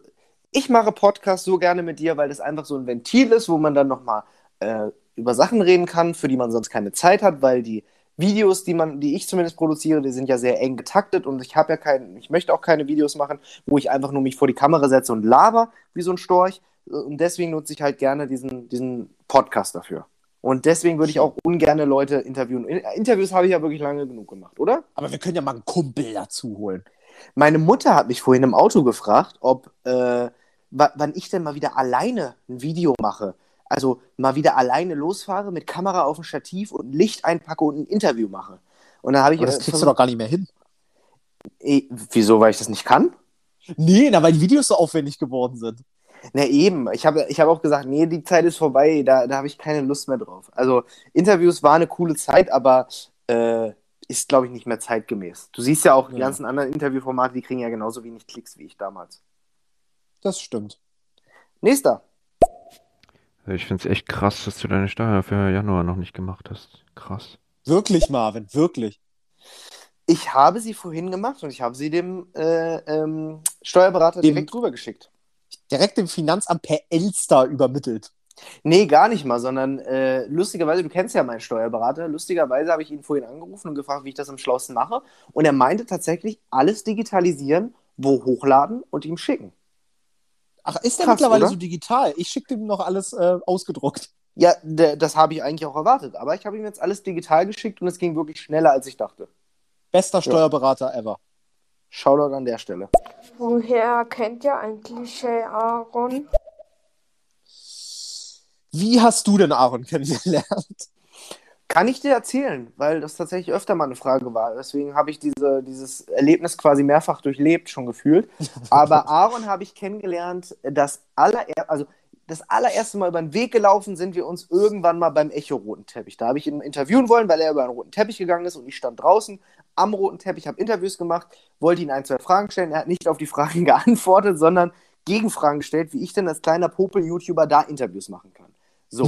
ich mache Podcast so gerne mit dir, weil das einfach so ein Ventil ist, wo man dann nochmal äh, über Sachen reden kann, für die man sonst keine Zeit hat, weil die Videos, die man, die ich zumindest produziere, die sind ja sehr eng getaktet und ich habe ja keinen, ich möchte auch keine Videos machen, wo ich einfach nur mich vor die Kamera setze und laber wie so ein Storch, Und deswegen nutze ich halt gerne diesen, diesen Podcast dafür. Und deswegen würde ich auch ungerne Leute interviewen. In- Interviews habe ich ja wirklich lange genug gemacht, oder? Aber wir können ja mal einen Kumpel dazu holen. Meine Mutter hat mich vorhin im Auto gefragt, ob äh, wa- wann ich denn mal wieder alleine ein Video mache. Also mal wieder alleine losfahre mit Kamera auf dem Stativ und Licht einpacke und ein Interview mache. Und dann habe ich Aber das äh, kriegst du versucht- doch gar nicht mehr hin. Eh, Wieso, weil ich das nicht kann? Nee, na, weil die Videos so aufwendig geworden sind. Na eben, ich habe ich hab auch gesagt, nee, die Zeit ist vorbei, da, da habe ich keine Lust mehr drauf. Also Interviews war eine coole Zeit, aber äh, ist, glaube ich, nicht mehr zeitgemäß. Du siehst ja auch, die Ja. ganzen anderen Interviewformate, die kriegen ja genauso wenig Klicks wie ich damals. Das stimmt. Nächster. Ich finde es echt krass, dass du deine Steuer für Januar noch nicht gemacht hast. Krass. Wirklich, Marvin, wirklich. Ich habe sie vorhin gemacht und ich habe sie dem äh, ähm, Steuerberater Dem- direkt rübergeschickt. Direkt dem Finanzamt per Elster übermittelt. Nee, gar nicht mal, sondern äh, lustigerweise, du kennst ja meinen Steuerberater, lustigerweise habe ich ihn vorhin angerufen und gefragt, wie ich das am schlausten mache. Und er meinte tatsächlich, alles digitalisieren, wo hochladen und ihm schicken. Ach, ist der Krass, mittlerweile oder? so digital? Ich schicke dem noch alles äh, ausgedruckt. Ja, das habe ich eigentlich auch erwartet, aber ich habe ihm jetzt alles digital geschickt und es ging wirklich schneller, als ich dachte. Bester Steuerberater ever. Shoutout an der Stelle. Woher kennt ihr eigentlich Aaron? Wie hast du denn Aaron kennengelernt? Kann ich dir erzählen, weil das tatsächlich öfter mal eine Frage war. Deswegen habe ich diese, dieses Erlebnis quasi mehrfach durchlebt, schon gefühlt. Aber Aaron habe ich kennengelernt, das allererste, also das allererste Mal über den Weg gelaufen sind wir uns irgendwann mal beim Echo-Roten Teppich. Da habe ich ihn interviewen wollen, weil er über einen roten Teppich gegangen ist und ich stand draußen am roten Teppich, habe Interviews gemacht, wollte ihn ein, zwei Fragen stellen. Er hat nicht auf die Fragen geantwortet, sondern Gegenfragen gestellt, wie ich denn als kleiner Popel-YouTuber da Interviews machen kann. So.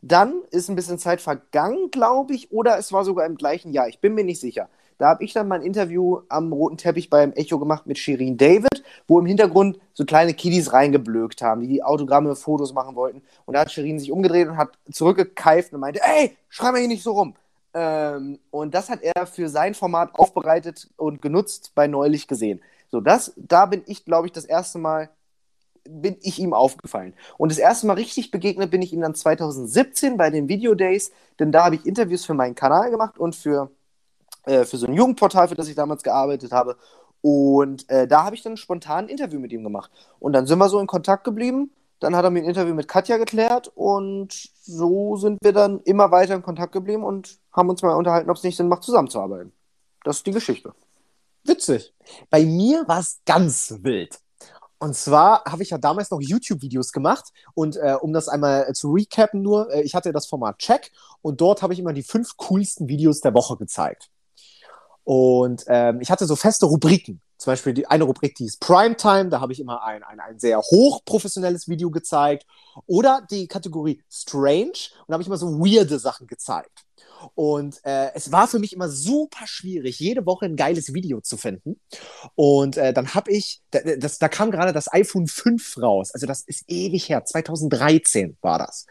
Dann ist ein bisschen Zeit vergangen, glaube ich, oder es war sogar im gleichen Jahr. Ich bin mir nicht sicher. Da habe ich dann mein Interview am roten Teppich beim Echo gemacht mit Shirin David, wo im Hintergrund so kleine Kiddies reingeblökt haben, die Autogramme, Fotos machen wollten. Und da hat Shirin sich umgedreht und hat zurückgekeift und meinte, ey, schreib mal hier nicht so rum. Ähm, und das hat er für sein Format aufbereitet und genutzt bei Neulich gesehen. So, das, da bin ich, glaube ich, das erste Mal bin ich ihm aufgefallen. Und das erste Mal richtig begegnet bin ich ihm dann 2017 bei den Video Days, denn da habe ich Interviews für meinen Kanal gemacht und für, äh, für so ein Jugendportal, für das ich damals gearbeitet habe. Und äh, da habe ich dann spontan ein Interview mit ihm gemacht. Und dann sind wir so in Kontakt geblieben. Dann hat er mir ein Interview mit Katja geklärt und so sind wir dann immer weiter in Kontakt geblieben und haben uns mal unterhalten, ob es nicht Sinn macht, zusammenzuarbeiten. Das ist die Geschichte. Witzig. Bei mir war es ganz wild. Und zwar habe ich ja damals noch YouTube-Videos gemacht und äh, um das einmal äh, zu recappen nur, äh, ich hatte das Format Check und dort habe ich immer die fünf coolsten Videos der Woche gezeigt. Und ähm, ich hatte so feste Rubriken. Zum Beispiel die eine Rubrik, die ist Primetime, da habe ich immer ein, ein, ein sehr hochprofessionelles Video gezeigt. Oder die Kategorie Strange und da habe ich immer so weirde Sachen gezeigt. Und äh, es war für mich immer super schwierig, jede Woche ein geiles Video zu finden. Und äh, dann habe ich, da, das, da kam gerade das iPhone 5 raus. Also das ist ewig her, 2013 war das.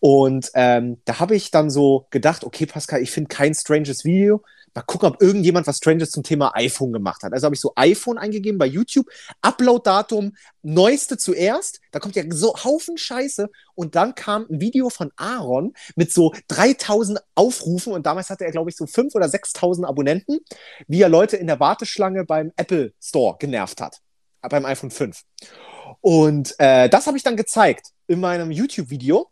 Und ähm, da habe ich dann so gedacht, okay, Pascal, ich finde kein stranges Video. Mal gucken, ob irgendjemand was Stranges zum Thema iPhone gemacht hat. Also habe ich so iPhone eingegeben bei YouTube, Upload-Datum, neueste zuerst. Da kommt ja so Haufen Scheiße. Und dann kam ein Video von Aaron mit so 3000 Aufrufen. Und damals hatte er, glaube ich, so 5.000 oder 6.000 Abonnenten, wie er Leute in der Warteschlange beim Apple Store genervt hat. Beim iPhone 5. Und äh, das habe ich dann gezeigt in meinem YouTube-Video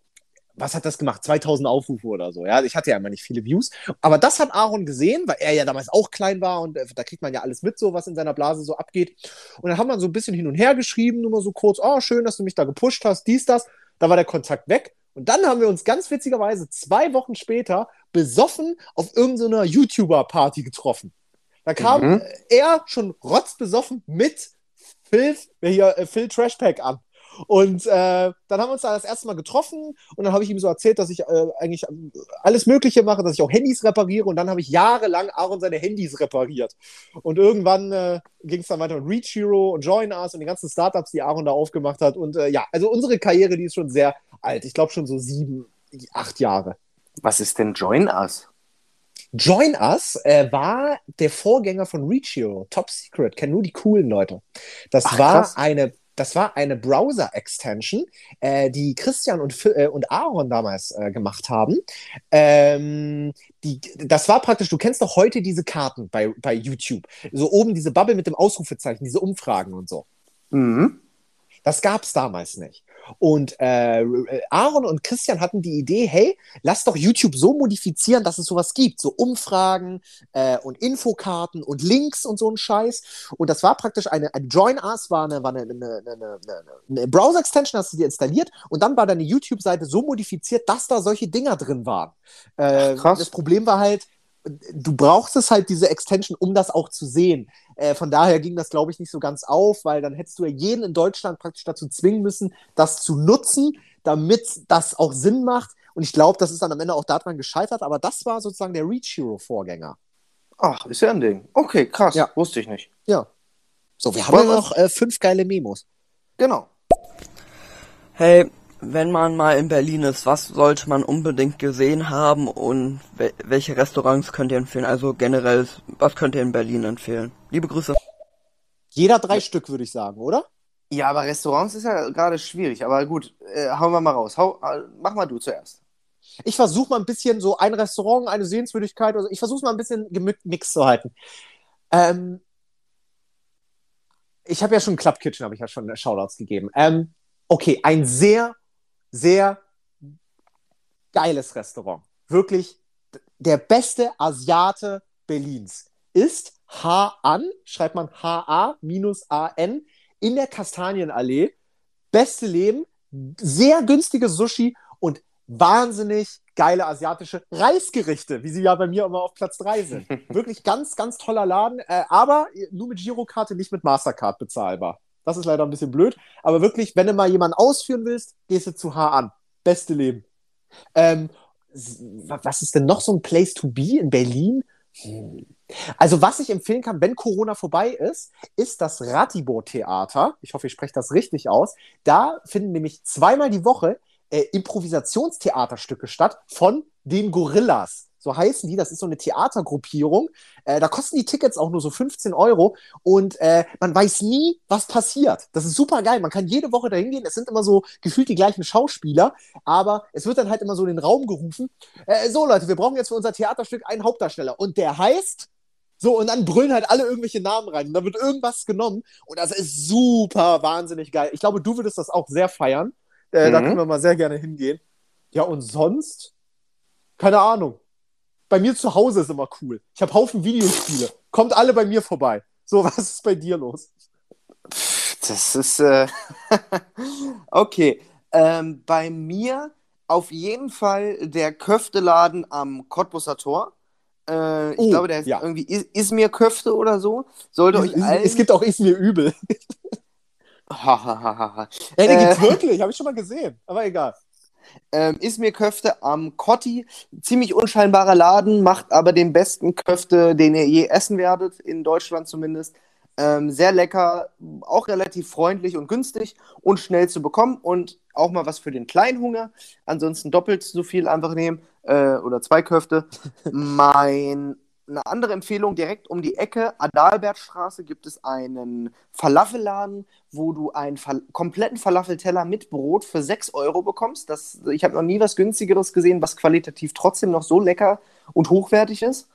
was hat das gemacht? 2000 Aufrufe oder so. Ja, ich hatte ja immer nicht viele Views. Aber das hat Aaron gesehen, weil er ja damals auch klein war und äh, da kriegt man ja alles mit, so was in seiner Blase so abgeht. Und dann haben wir so ein bisschen hin und her geschrieben, nur mal so kurz, oh, schön, dass du mich da gepusht hast, dies, das. Da war der Kontakt weg. Und dann haben wir uns ganz witzigerweise zwei Wochen später besoffen auf irgendeiner YouTuber-Party getroffen. Da kam Mhm. äh, er schon rotzbesoffen mit Phil, hier, äh, Phil Trashpack an. Und äh, dann haben wir uns da das erste Mal getroffen und dann habe ich ihm so erzählt, dass ich äh, eigentlich alles Mögliche mache, dass ich auch Handys repariere und dann habe ich jahrelang Aaron seine Handys repariert. Und irgendwann äh, ging es dann weiter mit Reach Hero und Join Us und die ganzen Startups, die Aaron da aufgemacht hat. Und äh, ja, also unsere Karriere, die ist schon sehr alt. Ich glaube schon so sieben, acht Jahre. Was ist denn Join Us? Join Us äh, war der Vorgänger von Reach Hero, Top Secret, kennen nur die coolen Leute. Das Ach, war krass. eine das war eine Browser-Extension, äh, die Christian und, äh, und Aaron damals äh, gemacht haben. Ähm, die, das war praktisch, du kennst doch heute diese Karten bei, bei YouTube. So oben diese Bubble mit dem Ausrufezeichen, diese Umfragen und so. Mhm. Das gab es damals nicht. Und äh, Aaron und Christian hatten die Idee, hey, lass doch YouTube so modifizieren, dass es sowas gibt. So Umfragen äh, und Infokarten und Links und so ein Scheiß. Und das war praktisch eine, ein Join Us war eine, war eine, eine, eine, eine, Browser-Extension, hast du dir installiert und dann war deine YouTube-Seite so modifiziert, dass da solche Dinger drin waren. Äh, krass. Das Problem war halt, du brauchst halt diese Extension, um das auch zu sehen. Äh, von daher ging das, glaube ich, nicht so ganz auf, weil dann hättest du ja jeden in Deutschland praktisch dazu zwingen müssen, das zu nutzen, damit das auch Sinn macht. Und ich glaube, das ist dann am Ende auch daran gescheitert, aber das war sozusagen der Reach Hero Vorgänger. Ach, ist ja ein Ding. Okay, krass. Ja. Wusste ich nicht. Ja. So, wir haben ja noch äh, fünf geile Memos. Genau. Hey, wenn man mal in Berlin ist, was sollte man unbedingt gesehen haben und wel welche Restaurants könnt ihr empfehlen? Also generell, was könnt ihr in Berlin empfehlen? Liebe Grüße. Jeder drei Stück, würde ich sagen, oder? Ja, aber Restaurants ist ja gerade schwierig. Aber gut, äh, hauen wir mal raus. Hau, äh, mach mal du zuerst. Ich versuche mal ein bisschen so ein Restaurant, eine Sehenswürdigkeit, also ich versuche es mal ein bisschen gemixt zu halten. Ähm, ich habe ja schon Club Kitchen, habe ich ja schon Shoutouts gegeben. Ähm, okay, ein sehr, sehr geiles Restaurant. Wirklich der beste Asiate Berlins ist H-An, schreibt man H-A-A-N, in der Kastanienallee. Beste Leben, sehr günstige Sushi und wahnsinnig geile asiatische Reisgerichte, wie sie ja bei mir immer auf Platz 3 sind. Wirklich ganz, ganz toller Laden, äh, aber nur mit Girokarte, nicht mit Mastercard bezahlbar. Das ist leider ein bisschen blöd, aber wirklich, wenn du mal jemanden ausführen willst, gehst du zu H an. Beste Leben. Ähm, was ist denn noch so ein Place to be in Berlin? Hm. Also, was ich empfehlen kann, wenn Corona vorbei ist, ist das Ratibor-Theater. Ich hoffe, ich spreche das richtig aus. Da finden nämlich zweimal die Woche äh, Improvisationstheaterstücke statt von den Gorillas. So heißen die. Das ist so eine Theatergruppierung. Äh, da kosten die Tickets auch nur so 15 Euro und äh, man weiß nie, was passiert. Das ist super geil. Man kann jede Woche dahin gehen. Es sind immer so gefühlt die gleichen Schauspieler, aber es wird dann halt immer so in den Raum gerufen. Äh, so, Leute, wir brauchen jetzt für unser Theaterstück einen Hauptdarsteller. Und der heißt. So, und dann brüllen halt alle irgendwelche Namen rein. Und dann wird irgendwas genommen. Und das ist super wahnsinnig geil. Ich glaube, du würdest das auch sehr feiern. Äh, Da Mhm. können wir mal sehr gerne hingehen. Ja, und sonst? Keine Ahnung. Bei mir zu Hause ist immer cool. Ich habe Haufen Videospiele. Kommt alle bei mir vorbei. So, was ist bei dir los? Das ist äh okay. Ähm, bei mir auf jeden Fall der Köfteladen am Cottbusser Tor. Äh, ich Oh, glaube, der ist ja. irgendwie Is Ismir Köfte oder so. Sollte Es, euch es, allen. es gibt auch Ist mir übel. Hahaha. Ey, den Äh, gibt's wirklich. Habe ich schon mal gesehen. Aber egal. Ähm, Ismir Köfte am Kotti. Ziemlich unscheinbarer Laden, macht aber den besten Köfte, den ihr je essen werdet, in Deutschland zumindest. Ähm, sehr lecker, auch relativ freundlich und günstig und schnell zu bekommen und auch mal was für den Kleinhunger. Ansonsten doppelt so viel einfach nehmen äh, oder zwei Köfte. mein, eine andere Empfehlung direkt um die Ecke, Adalbertstraße, gibt es einen Falafelladen, wo du einen Fal kompletten Falafelteller mit Brot für 6 Euro bekommst. Das, ich habe noch nie was günstigeres gesehen, was qualitativ trotzdem noch so lecker und hochwertig ist.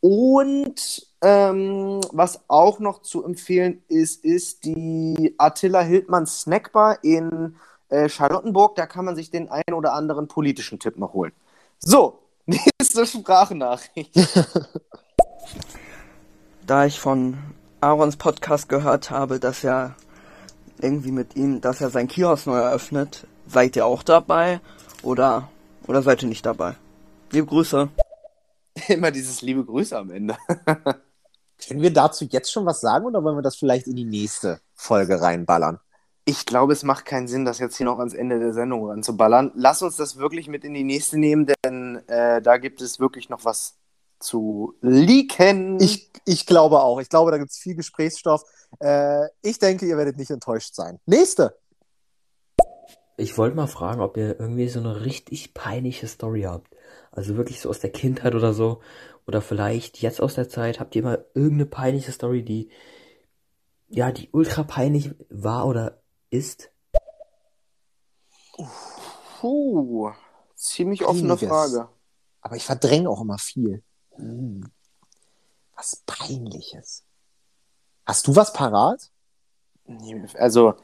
Und ähm, was auch noch zu empfehlen ist, ist die Attila Hildmann Snackbar in äh, Charlottenburg. Da kann man sich den einen oder anderen politischen Tipp noch holen. So, nächste Sprachnachricht. Da ich von Aarons Podcast gehört habe, dass er irgendwie mit ihm, dass er sein Kiosk neu eröffnet, seid ihr auch dabei oder oder seid ihr nicht dabei? Liebe Grüße. Immer dieses liebe Grüße am Ende. Können wir dazu jetzt schon was sagen oder wollen wir das vielleicht in die nächste Folge reinballern? Ich glaube, es macht keinen Sinn, das jetzt hier noch ans Ende der Sendung ranzuballern. Lass uns das wirklich mit in die nächste nehmen, denn äh, da gibt es wirklich noch was zu leaken. Ich, ich glaube auch. Ich glaube, da gibt es viel Gesprächsstoff. Äh, ich denke, ihr werdet nicht enttäuscht sein. Nächste. Ich wollte mal fragen, ob ihr irgendwie so eine richtig peinliche Story habt. Also wirklich so aus der Kindheit oder so. Oder vielleicht jetzt aus der Zeit. Habt ihr mal irgendeine peinliche Story, die, ja, die ultra peinlich war oder ist? Puh, ziemlich offene Einiges. Frage. Aber ich verdränge auch immer viel. Hm. Was Peinliches. Hast du was parat? Also,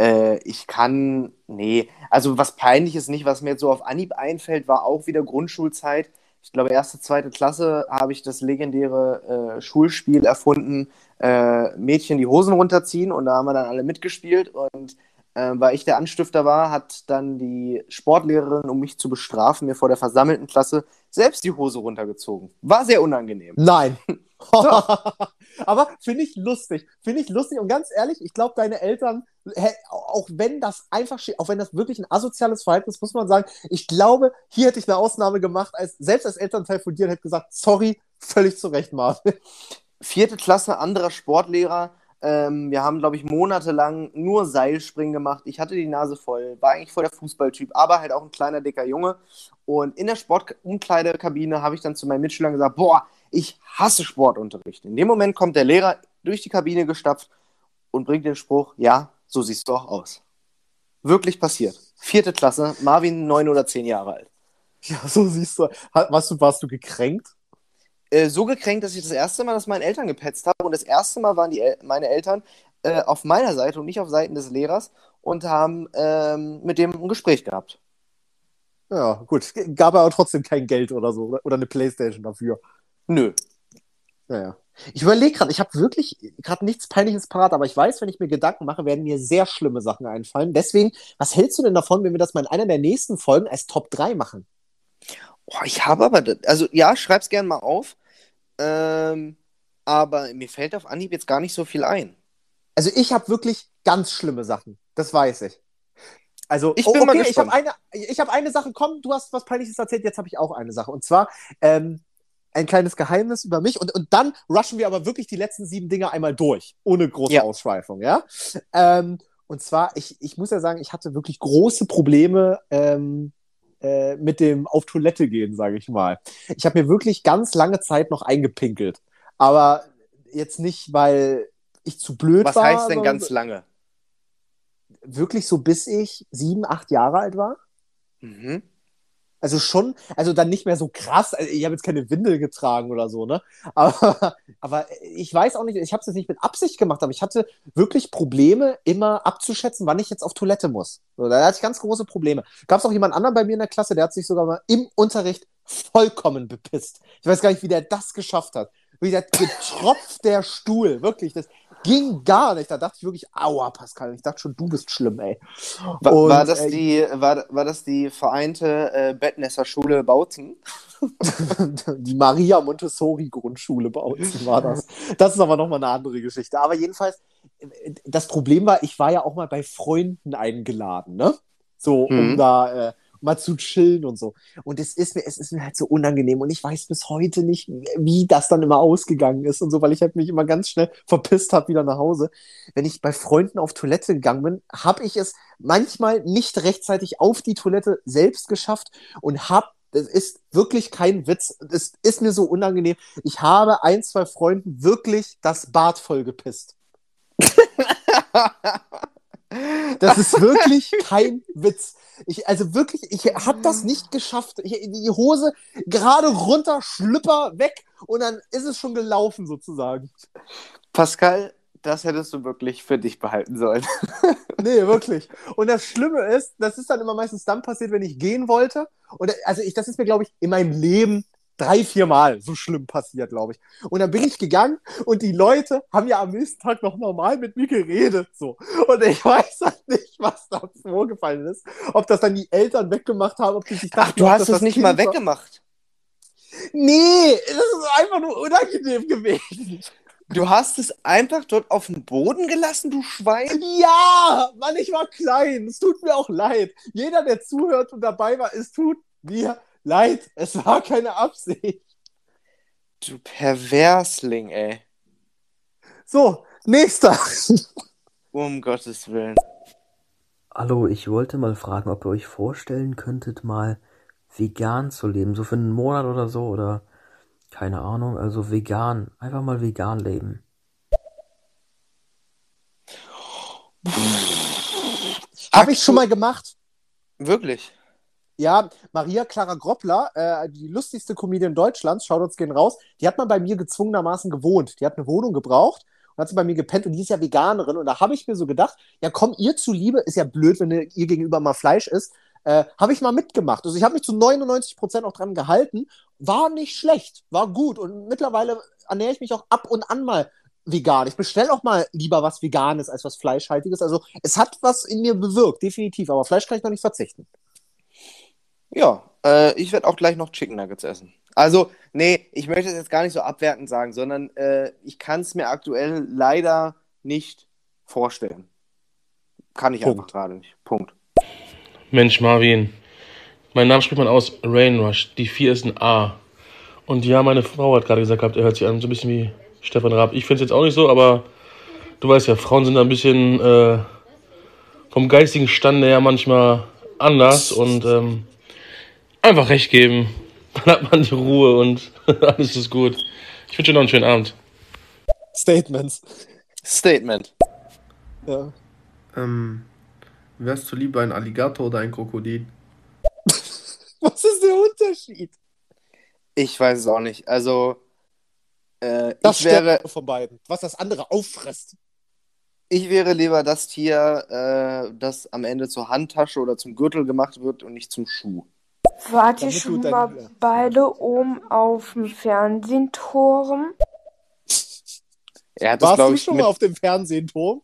äh, ich kann, nee, also was peinliches nicht, was mir jetzt so auf Anhieb einfällt, war auch wieder Grundschulzeit. Ich glaube, erste, zweite Klasse habe ich das legendäre äh, Schulspiel erfunden, äh, Mädchen die Hosen runterziehen und da haben wir dann alle mitgespielt und äh, weil ich der Anstifter war, hat dann die Sportlehrerin, um mich zu bestrafen, mir vor der versammelten Klasse selbst die Hose runtergezogen. War sehr unangenehm. Nein. Aber finde ich lustig. Finde ich lustig. Und ganz ehrlich, ich glaube, deine Eltern, auch wenn das einfach steht, auch wenn das wirklich ein asoziales Verhalten ist, muss man sagen, ich glaube, hier hätte ich eine Ausnahme gemacht, als selbst als Elternteil von dir und hätte gesagt, sorry, völlig zu Recht, Marvin. vierte Klasse, anderer Sportlehrer. Ähm, wir haben, glaube ich, monatelang nur Seilspringen gemacht. Ich hatte die Nase voll, war eigentlich voll der Fußballtyp, aber halt auch ein kleiner, dicker Junge. Und in der Sportumkleidekabine habe ich dann zu meinen Mitschülern gesagt, boah, ich hasse Sportunterricht. In dem Moment kommt der Lehrer durch die Kabine gestapft und bringt den Spruch, ja, so siehst du auch aus. Wirklich passiert. Vierte Klasse, Marvin neun oder zehn Jahre alt. Ja, so siehst du. Warst du, warst du gekränkt? Äh, so gekränkt, dass ich das erste Mal das meinen Eltern gepetzt habe. Und das erste Mal waren die El meine Eltern äh, auf meiner Seite und nicht auf Seiten des Lehrers und haben ähm, mit dem ein Gespräch gehabt. Ja, gut. Gab aber trotzdem kein Geld oder so. Oder, oder eine Playstation dafür. Nö. Naja. Ich überlege gerade, ich habe wirklich gerade nichts Peinliches parat, aber ich weiß, wenn ich mir Gedanken mache, werden mir sehr schlimme Sachen einfallen. Deswegen, was hältst du denn davon, wenn wir das mal in einer der nächsten Folgen als Top 3 machen? Oh, ich habe aber, also ja, schreib's gern mal auf. Ähm, aber mir fällt auf Anhieb jetzt gar nicht so viel ein. Also ich habe wirklich ganz schlimme Sachen. Das weiß ich. Also, Ich oh, bin mal okay, ich habe gespannt. eine, ich habe eine Sache. Komm, du hast was Peinliches erzählt, jetzt habe ich auch eine Sache. Und zwar ähm, ein kleines Geheimnis über mich. Und, und dann rushen wir aber wirklich die letzten sieben Dinge einmal durch, ohne große Ja. Ausschweifung, ja. Ähm, und zwar, ich, ich muss ja sagen, ich hatte wirklich große Probleme ähm, äh, mit dem auf Toilette gehen, sage ich mal. Ich habe mir wirklich ganz lange Zeit noch eingepinkelt. Aber jetzt nicht, weil ich zu blöd Was war. heißt denn ganz lange? Wirklich so, bis ich sieben, acht Jahre alt war? Mhm. Also schon, also dann nicht mehr so krass. Also ich habe jetzt keine Windel getragen oder so, ne? Aber, aber ich weiß auch nicht, ich habe es jetzt nicht mit Absicht gemacht, aber ich hatte wirklich Probleme, immer abzuschätzen, wann ich jetzt auf Toilette muss. So, da hatte ich ganz große Probleme. Gab es auch jemand anderen bei mir in der Klasse, der hat sich sogar mal im Unterricht vollkommen bepisst. Ich weiß gar nicht, wie der das geschafft hat. Wie der getropft der Stuhl, wirklich, das ging gar nicht. Da dachte ich wirklich, aua, Pascal. Ich dachte schon, du bist schlimm, ey. War, Und, war, das äh, die, war, war das die vereinte äh, Bettnässer-Schule Bautzen? die Maria Montessori Grundschule uns war das. Das ist aber nochmal eine andere Geschichte. Aber jedenfalls, äh, das Problem war, ich war ja auch mal bei Freunden eingeladen, ne? So, um Mhm. da äh, mal zu chillen und so. Und es ist mir, es ist mir halt so unangenehm und ich weiß bis heute nicht, wie das dann immer ausgegangen ist und so, weil ich halt mich immer ganz schnell verpisst habe wieder nach Hause. Wenn ich bei Freunden auf Toilette gegangen bin, habe ich es manchmal nicht rechtzeitig auf die Toilette selbst geschafft und habe das ist wirklich kein Witz. Es ist mir so unangenehm. Ich habe ein, zwei Freunden wirklich das Bad voll gepisst. Das ist wirklich kein Witz. Ich, also wirklich, ich habe das nicht geschafft. Ich, die Hose gerade runter, Schlüpper weg und dann ist es schon gelaufen sozusagen. Pascal, das hättest du wirklich für dich behalten sollen. Nee, wirklich. Und das Schlimme ist, das ist dann immer meistens dann passiert, wenn ich gehen wollte. Und also ich, das ist mir, glaube ich, in meinem Leben drei, vier Mal so schlimm passiert, glaube ich. Und dann bin ich gegangen und die Leute haben ja am nächsten Tag noch normal mit mir geredet. So. Und ich weiß halt nicht, was da vorgefallen ist. Ob das dann die Eltern weggemacht haben, ob die sich dachten, Ach, du hast das es das nicht Kind mal war. weggemacht. Nee, das ist einfach nur unangenehm gewesen. Du hast es einfach dort auf dem Boden gelassen, du Schwein? Ja, Mann, ich war klein. Es tut mir auch leid. Jeder, der zuhört und dabei war, es tut mir leid. Es war keine Absicht. Du Perversling, ey. So, nächster. Um Gottes Willen. Hallo, ich wollte mal fragen, ob ihr euch vorstellen könntet, mal vegan zu leben, so für einen Monat oder so, oder keine Ahnung, also vegan, einfach mal vegan leben. Habe ich schon mal gemacht. Wirklich? Ja, Maria Clara Groppler, äh, die lustigste Comedian Deutschlands, schaut uns gehen raus, die hat mal bei mir gezwungenermaßen gewohnt. Die hat eine Wohnung gebraucht und hat sie bei mir gepennt und die ist ja Veganerin. Und da habe ich mir so gedacht, ja komm, ihr zuliebe, ist ja blöd, wenn ihr gegenüber mal Fleisch isst, äh, habe ich mal mitgemacht. Also ich habe mich zu 99 Prozent auch dran gehalten. War nicht schlecht, war gut. Und mittlerweile ernähre ich mich auch ab und an mal vegan. Ich bestelle auch mal lieber was Veganes als was Fleischhaltiges. Also es hat was in mir bewirkt, definitiv. Aber Fleisch kann ich noch nicht verzichten. Ja, äh, ich werde auch gleich noch Chicken Nuggets essen. Also, nee, ich möchte es jetzt gar nicht so abwertend sagen, sondern äh, ich kann es mir aktuell leider nicht vorstellen. Kann ich Punkt. einfach gerade nicht. Punkt. Mensch, Marvin. Mein Name spricht man aus Rainrush. Die 4 ist ein A. Und ja, meine Frau hat gerade gesagt gehabt, er hört sich an so ein bisschen wie Stefan Raab. Ich finde es jetzt auch nicht so, aber du weißt ja, Frauen sind da ein bisschen äh, vom geistigen Stande her manchmal anders und ähm, einfach recht geben. Dann hat man die Ruhe und alles ist gut. Ich wünsche dir noch einen schönen Abend. Statements. Statement. Ja. Ähm, wärst du lieber ein Alligator oder ein Krokodil? Was ist der Unterschied? Ich weiß es auch nicht. Also, äh, Das ich wäre, von beiden. Was das andere auffrisst. ich wäre lieber das Tier, äh, das am Ende zur Handtasche oder zum Gürtel gemacht wird und nicht zum Schuh. Wart ihr schon mal beide oben auf dem Fernsehturm? Er hat das, Warst glaube du ich, schon mit, mal auf dem Fernsehturm?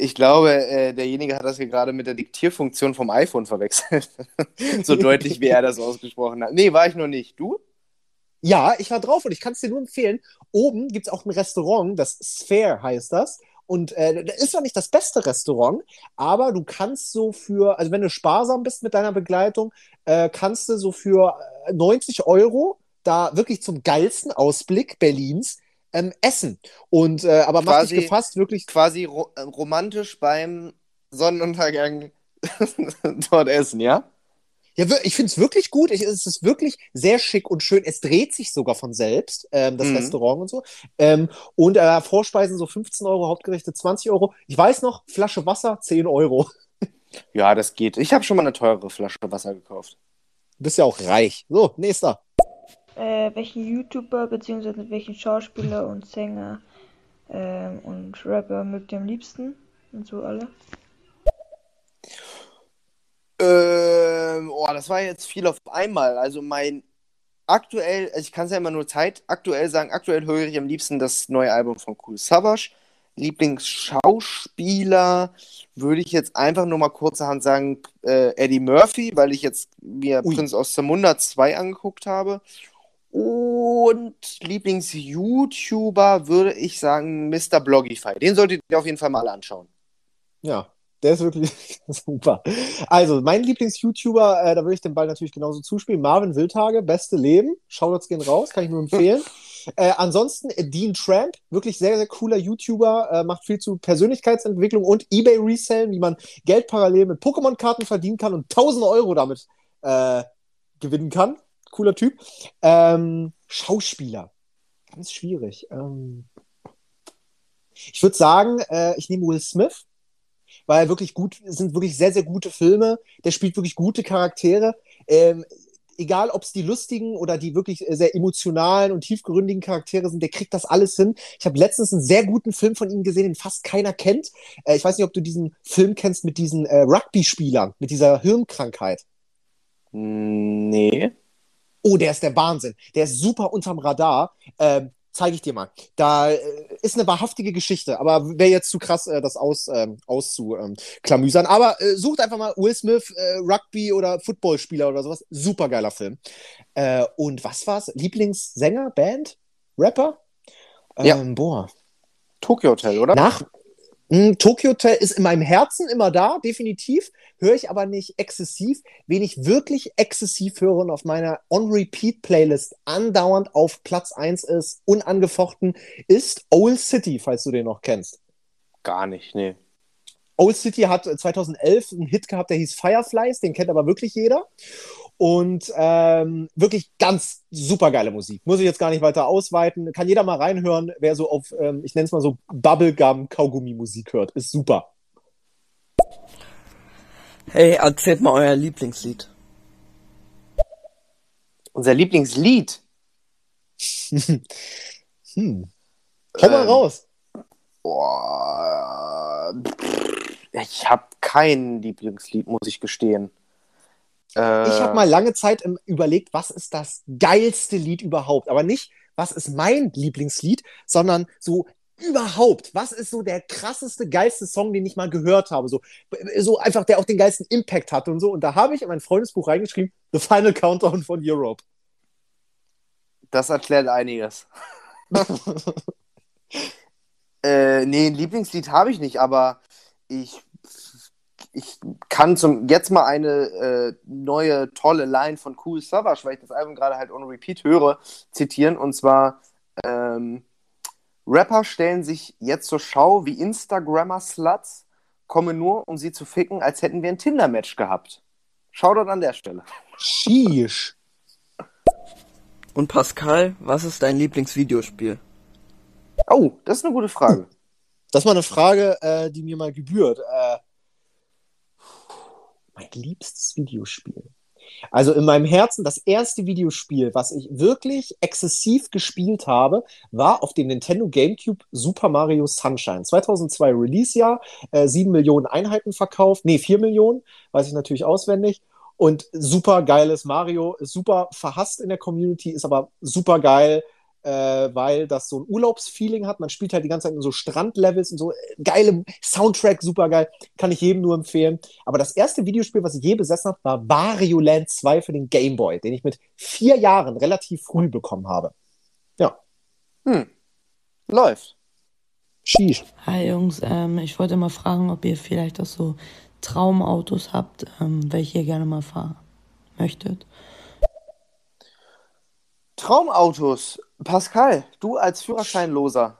ich glaube, äh, derjenige hat das hier gerade mit der Diktierfunktion vom iPhone verwechselt. so deutlich, wie er das ausgesprochen hat. Nee, war ich noch nicht. Du? Ja, ich war drauf und ich kann es dir nur empfehlen. Oben gibt es auch ein Restaurant, das Sphere heißt das. Und äh, das ist zwar nicht das beste Restaurant, aber du kannst so für, also wenn du sparsam bist mit deiner Begleitung, äh, kannst du so für äh, 90 Euro da wirklich zum geilsten Ausblick Berlins ähm, essen. Und äh, aber mach dich Quasi- gefasst, wirklich Quasi ro äh, romantisch beim Sonnenuntergang dort essen, ja? Ja, ich finde es wirklich gut. Ich, es ist wirklich sehr schick und schön. Es dreht sich sogar von selbst, ähm, das Mhm. Restaurant und so. Ähm, und äh, Vorspeisen so 15 Euro, Hauptgerichte 20 Euro. Ich weiß noch, Flasche Wasser 10 Euro. Ja, das geht. Ich habe schon mal eine teure Flasche Wasser gekauft. Du bist ja auch reich. So, nächster. Äh, welchen YouTuber bzw. welchen Schauspieler und Sänger ähm, und Rapper mögt ihr am liebsten? Und so alle? Ähm, oh, das war jetzt viel auf einmal. Also mein aktuell, also ich kann es ja immer nur Zeit aktuell sagen, aktuell höre ich am liebsten das neue Album von Cool Savage. Lieblingsschauspieler würde ich jetzt einfach nur mal kurzerhand sagen äh, Eddie Murphy, weil ich jetzt mir Ui. Prinz aus Zamunda 2 angeguckt habe. Und Lieblings-YouTuber würde ich sagen Mr. Blogify. Den solltet ihr auf jeden Fall mal anschauen. Ja, der ist wirklich super. Also, mein Lieblings-YouTuber, äh, da würde ich den Ball natürlich genauso zuspielen. Marvin Wildhage, beste Leben. Shoutouts gehen raus, kann ich nur empfehlen. äh, ansonsten Dean Tramp, wirklich sehr, sehr cooler YouTuber, äh, macht viel zu Persönlichkeitsentwicklung und Ebay-Resellen, wie man Geld parallel mit Pokémon-Karten verdienen kann und 1000 Euro damit äh, gewinnen kann. Cooler Typ. Ähm, Schauspieler. Ganz schwierig. Ähm, ich würde sagen, äh, ich nehme Will Smith weil wirklich gut, sind wirklich sehr, sehr gute Filme. Der spielt wirklich gute Charaktere. Ähm, egal, ob es die lustigen oder die wirklich äh, sehr emotionalen und tiefgründigen Charaktere sind, der kriegt das alles hin. Ich habe letztens einen sehr guten Film von ihm gesehen, den fast keiner kennt. Äh, ich weiß nicht, ob du diesen Film kennst mit diesen äh, Rugby-Spielern, mit dieser Hirnkrankheit. Nee. Oh, der ist der Wahnsinn. Der ist super unterm Radar. Ähm, Zeige ich dir mal. Da äh, ist eine wahrhaftige Geschichte, aber wäre jetzt zu krass, äh, das aus, ähm, auszuklamüsern. Aber äh, sucht einfach mal Will Smith, äh, Rugby oder Footballspieler oder sowas. Super geiler Film. Äh, und was war's? Lieblingssänger, Band, Rapper? Ja. Ähm, boah. Tokyo Hotel, oder? Nach Hm, Tokyo Hotel ist in meinem Herzen immer da, definitiv. Höre ich aber nicht exzessiv. Wen ich wirklich exzessiv höre und auf meiner On-Repeat-Playlist andauernd auf Platz 1 ist, unangefochten, ist Old City, falls du den noch kennst. Gar nicht, nee. Old City hat 2011 einen Hit gehabt, der hieß Fireflies, den kennt aber wirklich jeder. Und ähm, wirklich ganz super geile Musik. Muss ich jetzt gar nicht weiter ausweiten. Kann jeder mal reinhören, wer so auf, ähm, ich nenne es mal so Bubblegum-Kaugummi-Musik hört. Ist super. Hey, erzählt mal euer Lieblingslied. Unser Lieblingslied. hm. Mal Ähm, raus. Boah, ich habe kein Lieblingslied, muss ich gestehen. Äh, Ich habe mal lange Zeit überlegt, was ist das geilste Lied überhaupt? Aber nicht, was ist mein Lieblingslied, sondern so überhaupt, was ist so der krasseste, geilste Song, den ich mal gehört habe? So, so einfach, der auch den geilsten Impact hatte und so. Und da habe ich in mein Freundesbuch reingeschrieben, The Final Countdown von Europe. Das erklärt einiges. äh, nee, ein Lieblingslied habe ich nicht, aber ich, ich kann zum jetzt mal eine äh, neue tolle Line von Cool Savage, weil ich das Album gerade halt on repeat höre, zitieren. Und zwar ähm, Rapper stellen sich jetzt zur Schau wie Instagrammer-Sluts, kommen nur, um sie zu ficken, als hätten wir ein Tinder-Match gehabt. Shoutout an der Stelle. Sheesh. Und Pascal, was ist dein Lieblingsvideospiel? Oh, das ist eine gute Frage. Das ist mal eine Frage, äh, die mir mal gebührt. Äh, mein liebstes Videospiel. Also in meinem Herzen, das erste Videospiel, was ich wirklich exzessiv gespielt habe, war auf dem Nintendo GameCube Super Mario Sunshine. 2002 Release-Jahr, äh, 7 Millionen Einheiten verkauft, nee, 4 Millionen, weiß ich natürlich auswendig. Und super geiles Mario, super verhasst in der Community, ist aber super geil, äh, weil das so ein Urlaubsfeeling hat. Man spielt halt die ganze Zeit in so Strandlevels und so. Geile Soundtrack, super geil. Kann ich jedem nur empfehlen. Aber das erste Videospiel, was ich je besessen habe, war Wario Land 2 für den Game Boy, den ich mit vier Jahren relativ früh bekommen habe. Ja. Hm. Läuft. Sheesh. Hi Jungs, ähm, ich wollte mal fragen, ob ihr vielleicht auch so Traumautos habt, ähm, welche ihr gerne mal fahren möchtet. Traumautos. Pascal, du als Führerscheinloser.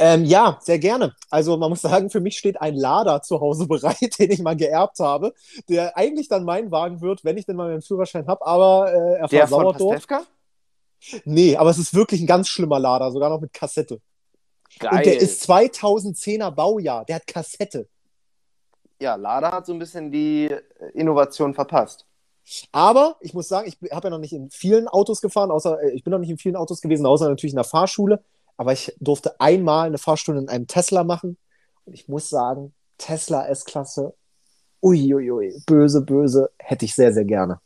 Ähm, ja, sehr gerne. Also man muss sagen, für mich steht ein Lader zu Hause bereit, den ich mal geerbt habe, der eigentlich dann mein Wagen wird, wenn ich denn mal meinen Führerschein habe, aber äh, er Der versauert dort. Nee, aber es ist wirklich ein ganz schlimmer Lader, sogar noch mit Kassette. Geil. Und der ist 2010er Baujahr, der hat Kassette. Ja, Lada hat so ein bisschen die Innovation verpasst. Aber ich muss sagen, ich habe ja noch nicht in vielen Autos gefahren, außer äh, ich bin noch nicht in vielen Autos gewesen, außer natürlich in der Fahrschule. Aber ich durfte einmal eine Fahrstunde in einem Tesla machen. Und ich muss sagen, Tesla S-Klasse, uiuiui, böse, böse, hätte ich sehr, sehr gerne.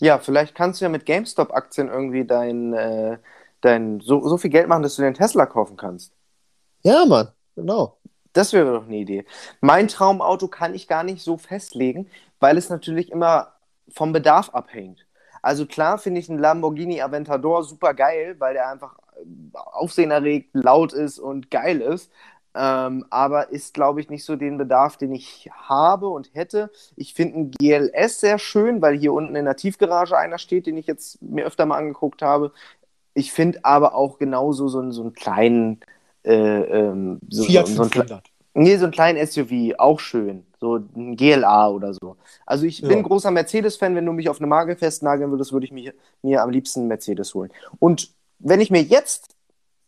Ja, vielleicht kannst du ja mit GameStop-Aktien irgendwie dein, äh, dein so, so viel Geld machen, dass du den Tesla kaufen kannst. Ja, Mann, genau. Das wäre doch eine Idee. Mein Traumauto kann ich gar nicht so festlegen, weil es natürlich immer vom Bedarf abhängt. Also klar finde ich einen Lamborghini Aventador super geil, weil der einfach äh, Aufsehen erregt, laut ist und geil ist. Ähm, aber ist, glaube ich, nicht so den Bedarf, den ich habe und hätte. Ich finde einen GLS sehr schön, weil hier unten in der Tiefgarage einer steht, den ich jetzt mir öfter mal angeguckt habe. Ich finde aber auch genauso so einen, so einen kleinen äh, ähm, so, Fiat so, so einen, 500. Nee, so einen kleinen SUV, auch schön. So ein GLA oder so. Also ich Ja. bin großer Mercedes-Fan. Wenn du mich auf eine Marke festnageln würdest, würde ich mir, mir am liebsten einen Mercedes holen. Und wenn ich mir jetzt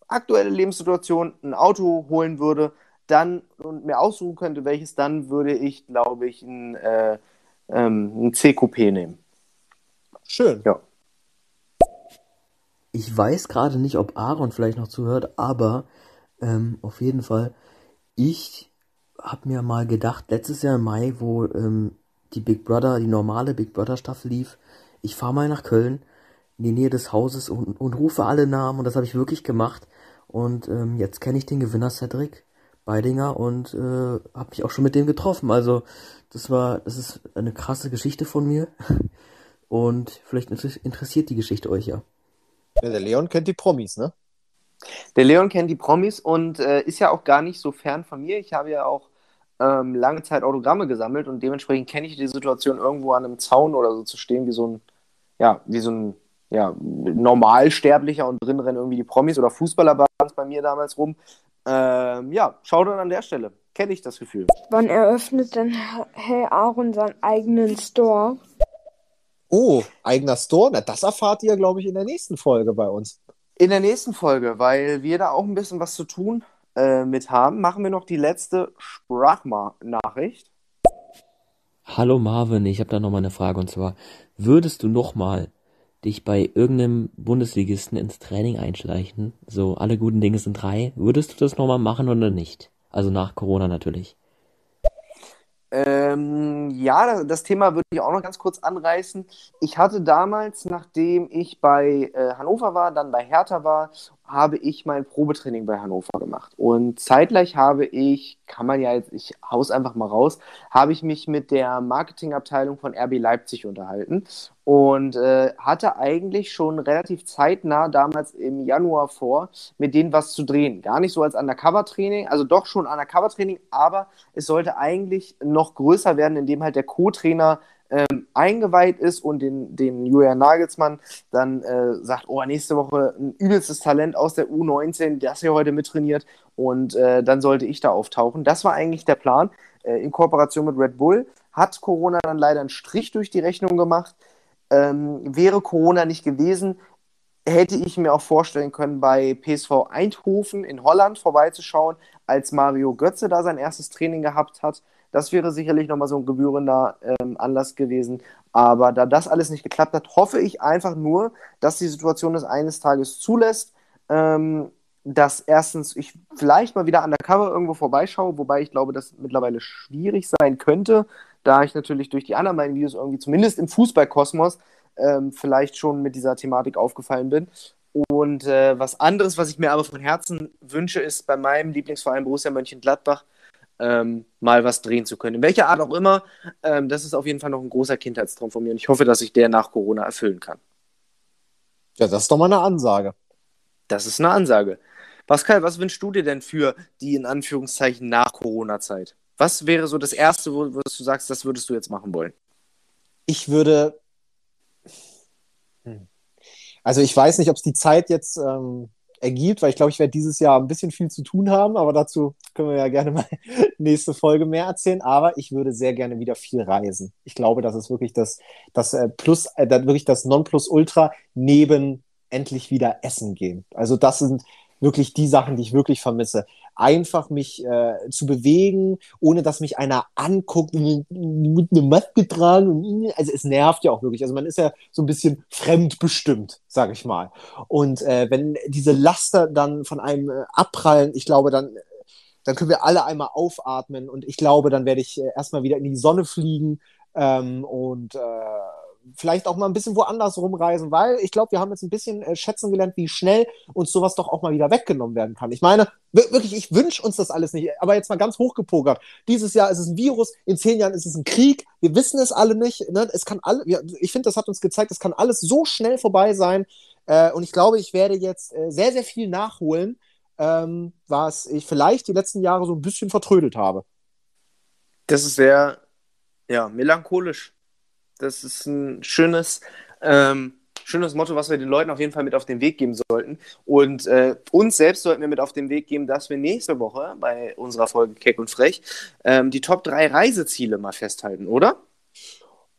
aktuelle Lebenssituation ein Auto holen würde, dann und mir aussuchen könnte, welches, dann würde ich, glaube ich, ein, äh, ähm, ein C-Coupé nehmen. Schön. Ja. Ich weiß gerade nicht, ob Aaron vielleicht noch zuhört, aber ähm, auf jeden Fall, ich habe mir mal gedacht, letztes Jahr im Mai, wo ähm, die Big Brother, die normale Big Brother Staffel lief, ich fahre mal nach Köln, in die Nähe des Hauses und, und rufe alle Namen und das habe ich wirklich gemacht. Und ähm, jetzt kenne ich den Gewinner Cedric Beidinger und äh, habe mich auch schon mit dem getroffen. Also das war, das ist eine krasse Geschichte von mir und vielleicht inter- interessiert die Geschichte euch ja. Ja, der Leon kennt die Promis, ne? Der Leon kennt die Promis und äh, ist ja auch gar nicht so fern von mir. Ich habe ja auch ähm, lange Zeit Autogramme gesammelt und dementsprechend kenne ich die Situation, irgendwo an einem Zaun oder so zu stehen, wie so ein, ja, wie so ein ja, Normalsterblicher und drin rennen irgendwie die Promis oder Fußballer waren es bei mir damals rum. Ähm, ja, schau dann an der Stelle. Kenne ich das Gefühl. Wann eröffnet denn Hey Aaron seinen eigenen Store? Oh, eigener Store? Na, das erfahrt ihr, glaube ich, in der nächsten Folge bei uns. In der nächsten Folge, weil wir da auch ein bisschen was zu tun äh, mit haben, machen wir noch die letzte Sprachnachricht. Hallo Marvin, ich habe da noch mal eine Frage und zwar, würdest du noch mal dich bei irgendeinem Bundesligisten ins Training einschleichen? So, alle guten Dinge sind drei. Würdest du das noch mal machen oder nicht? Also nach Corona natürlich. Ähm, ja, das Thema würde ich auch noch ganz kurz anreißen. Ich hatte damals, nachdem ich bei äh, Hannover war, dann bei Hertha war, habe ich mein Probetraining bei Hannover gemacht. Und zeitgleich habe ich, kann man ja jetzt, ich haus einfach mal raus, habe ich mich mit der Marketingabteilung von RB Leipzig unterhalten und äh, hatte eigentlich schon relativ zeitnah damals im Januar vor, mit denen was zu drehen. Gar nicht so als Undercover-Training, also doch schon Undercover-Training, aber es sollte eigentlich noch größer werden, indem halt der Co-Trainer ähm, eingeweiht ist und den, den Julian Nagelsmann dann äh, sagt, oh, nächste Woche ein übelstes Talent aus der U19, das hier heute mittrainiert und äh, dann sollte ich da auftauchen. Das war eigentlich der Plan äh, in Kooperation mit Red Bull. Hat Corona dann leider einen Strich durch die Rechnung gemacht. Ähm, wäre Corona nicht gewesen, hätte ich mir auch vorstellen können, bei PSV Eindhoven in Holland vorbeizuschauen, als Mario Götze da sein erstes Training gehabt hat. Das wäre sicherlich nochmal so ein gebührender ähm, Anlass gewesen. Aber da das alles nicht geklappt hat, hoffe ich einfach nur, dass die Situation es eines Tages zulässt, ähm, dass erstens ich vielleicht mal wieder undercover irgendwo vorbeischaue, wobei ich glaube, dass mittlerweile schwierig sein könnte, da ich natürlich durch die anderen beiden Videos irgendwie zumindest im Fußballkosmos ähm, vielleicht schon mit dieser Thematik aufgefallen bin. Und äh, was anderes, was ich mir aber von Herzen wünsche, ist bei meinem Lieblingsverein Borussia Mönchengladbach ähm, mal was drehen zu können. In welcher Art auch immer, ähm, das ist auf jeden Fall noch ein großer Kindheitstraum von mir und ich hoffe, dass ich der nach Corona erfüllen kann. Ja, das ist doch mal eine Ansage. Das ist eine Ansage. Pascal, was wünschst du dir denn für die in Anführungszeichen nach Corona-Zeit? Was wäre so das Erste, wo, wo du sagst, das würdest du jetzt machen wollen? Ich würde. Hm. Also ich weiß nicht, ob es die Zeit jetzt ähm, ergibt, weil ich glaube, ich werde dieses Jahr ein bisschen viel zu tun haben, aber dazu können wir ja gerne mal nächste Folge mehr erzählen. Aber ich würde sehr gerne wieder viel reisen. Ich glaube, das ist wirklich das, das äh, Plus, äh, wirklich das Nonplusultra neben endlich wieder essen gehen. Also das sind wirklich die Sachen, die ich wirklich vermisse. Einfach mich äh, zu bewegen, ohne dass mich einer anguckt und mit einer Maske tragen. Also es nervt ja auch wirklich. Also man ist ja so ein bisschen fremdbestimmt, sage ich mal. Und äh, wenn diese Laster dann von einem äh, abprallen, ich glaube, dann dann können wir alle einmal aufatmen und ich glaube, dann werde ich äh, erstmal wieder in die Sonne fliegen ähm, und äh, vielleicht auch mal ein bisschen woanders rumreisen, weil ich glaube, wir haben jetzt ein bisschen äh, schätzen gelernt, wie schnell uns sowas doch auch mal wieder weggenommen werden kann. Ich meine, wirklich, ich wünsche uns das alles nicht, aber jetzt mal ganz hochgepokert. Dieses Jahr ist es ein Virus, in zehn Jahren ist es ein Krieg, wir wissen es alle nicht. Ne? Es kann alle, ich finde, das hat uns gezeigt, es kann alles so schnell vorbei sein. Äh, und ich glaube, ich werde jetzt äh, sehr, sehr viel nachholen, ähm, was ich vielleicht die letzten Jahre so ein bisschen vertrödelt habe. Das ist sehr, ja, melancholisch. Das ist ein schönes, ähm, schönes Motto, was wir den Leuten auf jeden Fall mit auf den Weg geben sollten. Und äh, uns selbst sollten wir mit auf den Weg geben, dass wir nächste Woche bei unserer Folge Keck und Frech ähm, die Top 3 Reiseziele mal festhalten, oder?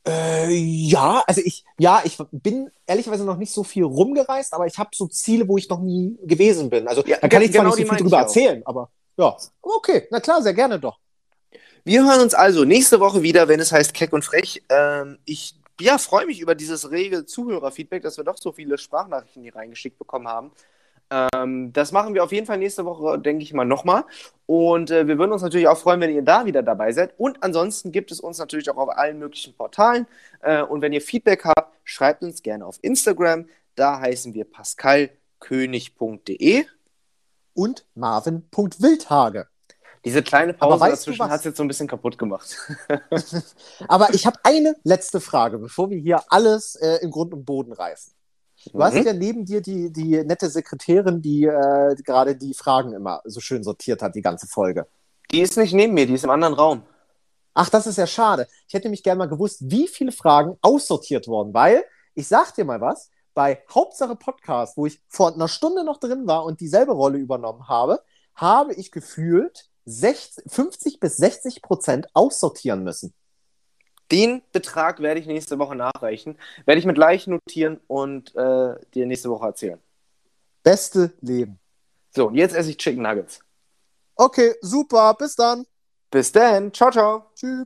Äh, ja, also ich, ja, ich bin ehrlicherweise noch nicht so viel rumgereist, aber ich habe so Ziele, wo ich noch nie gewesen bin. Also Ja, da kann ich zwar genau nicht so viel drüber erzählen, aber ja, okay, na klar, sehr gerne doch. Wir hören uns also nächste Woche wieder, wenn es heißt Keck und Frech. Ähm, ich ja, freue mich über dieses rege Zuhörerfeedback, dass wir doch so viele Sprachnachrichten hier reingeschickt bekommen haben. Ähm, das machen wir auf jeden Fall nächste Woche, denke ich mal, nochmal. Und äh, wir würden uns natürlich auch freuen, wenn ihr da wieder dabei seid. Und ansonsten gibt es uns natürlich auch auf allen möglichen Portalen. Äh, und wenn ihr Feedback habt, schreibt uns gerne auf Instagram. Da heißen wir pascalkönig.de. Und Marvin.wildhage. Diese kleine Pause dazwischen hat es jetzt so ein bisschen kaputt gemacht. Aber ich habe eine letzte Frage, bevor wir hier alles äh, in Grund und Boden reißen. Du Mhm. hast ja neben dir die, die nette Sekretärin, die äh, gerade die Fragen immer so schön sortiert hat, die ganze Folge. Die ist nicht neben mir, die ist im anderen Raum. Ach, das ist ja schade. Ich hätte nämlich gerne mal gewusst, wie viele Fragen aussortiert wurden, weil ich sag dir mal was, bei Hauptsache Podcast, wo ich vor einer Stunde noch drin war und dieselbe Rolle übernommen habe, habe ich gefühlt 60, 50 bis 60 Prozent aussortieren müssen. Den Betrag werde ich nächste Woche nachreichen. Werde ich mit leicht notieren und äh, dir nächste Woche erzählen. Beste Leben. So, und jetzt esse ich Chicken Nuggets. Okay, super. Bis dann. Bis dann. Ciao, ciao. Tschüss.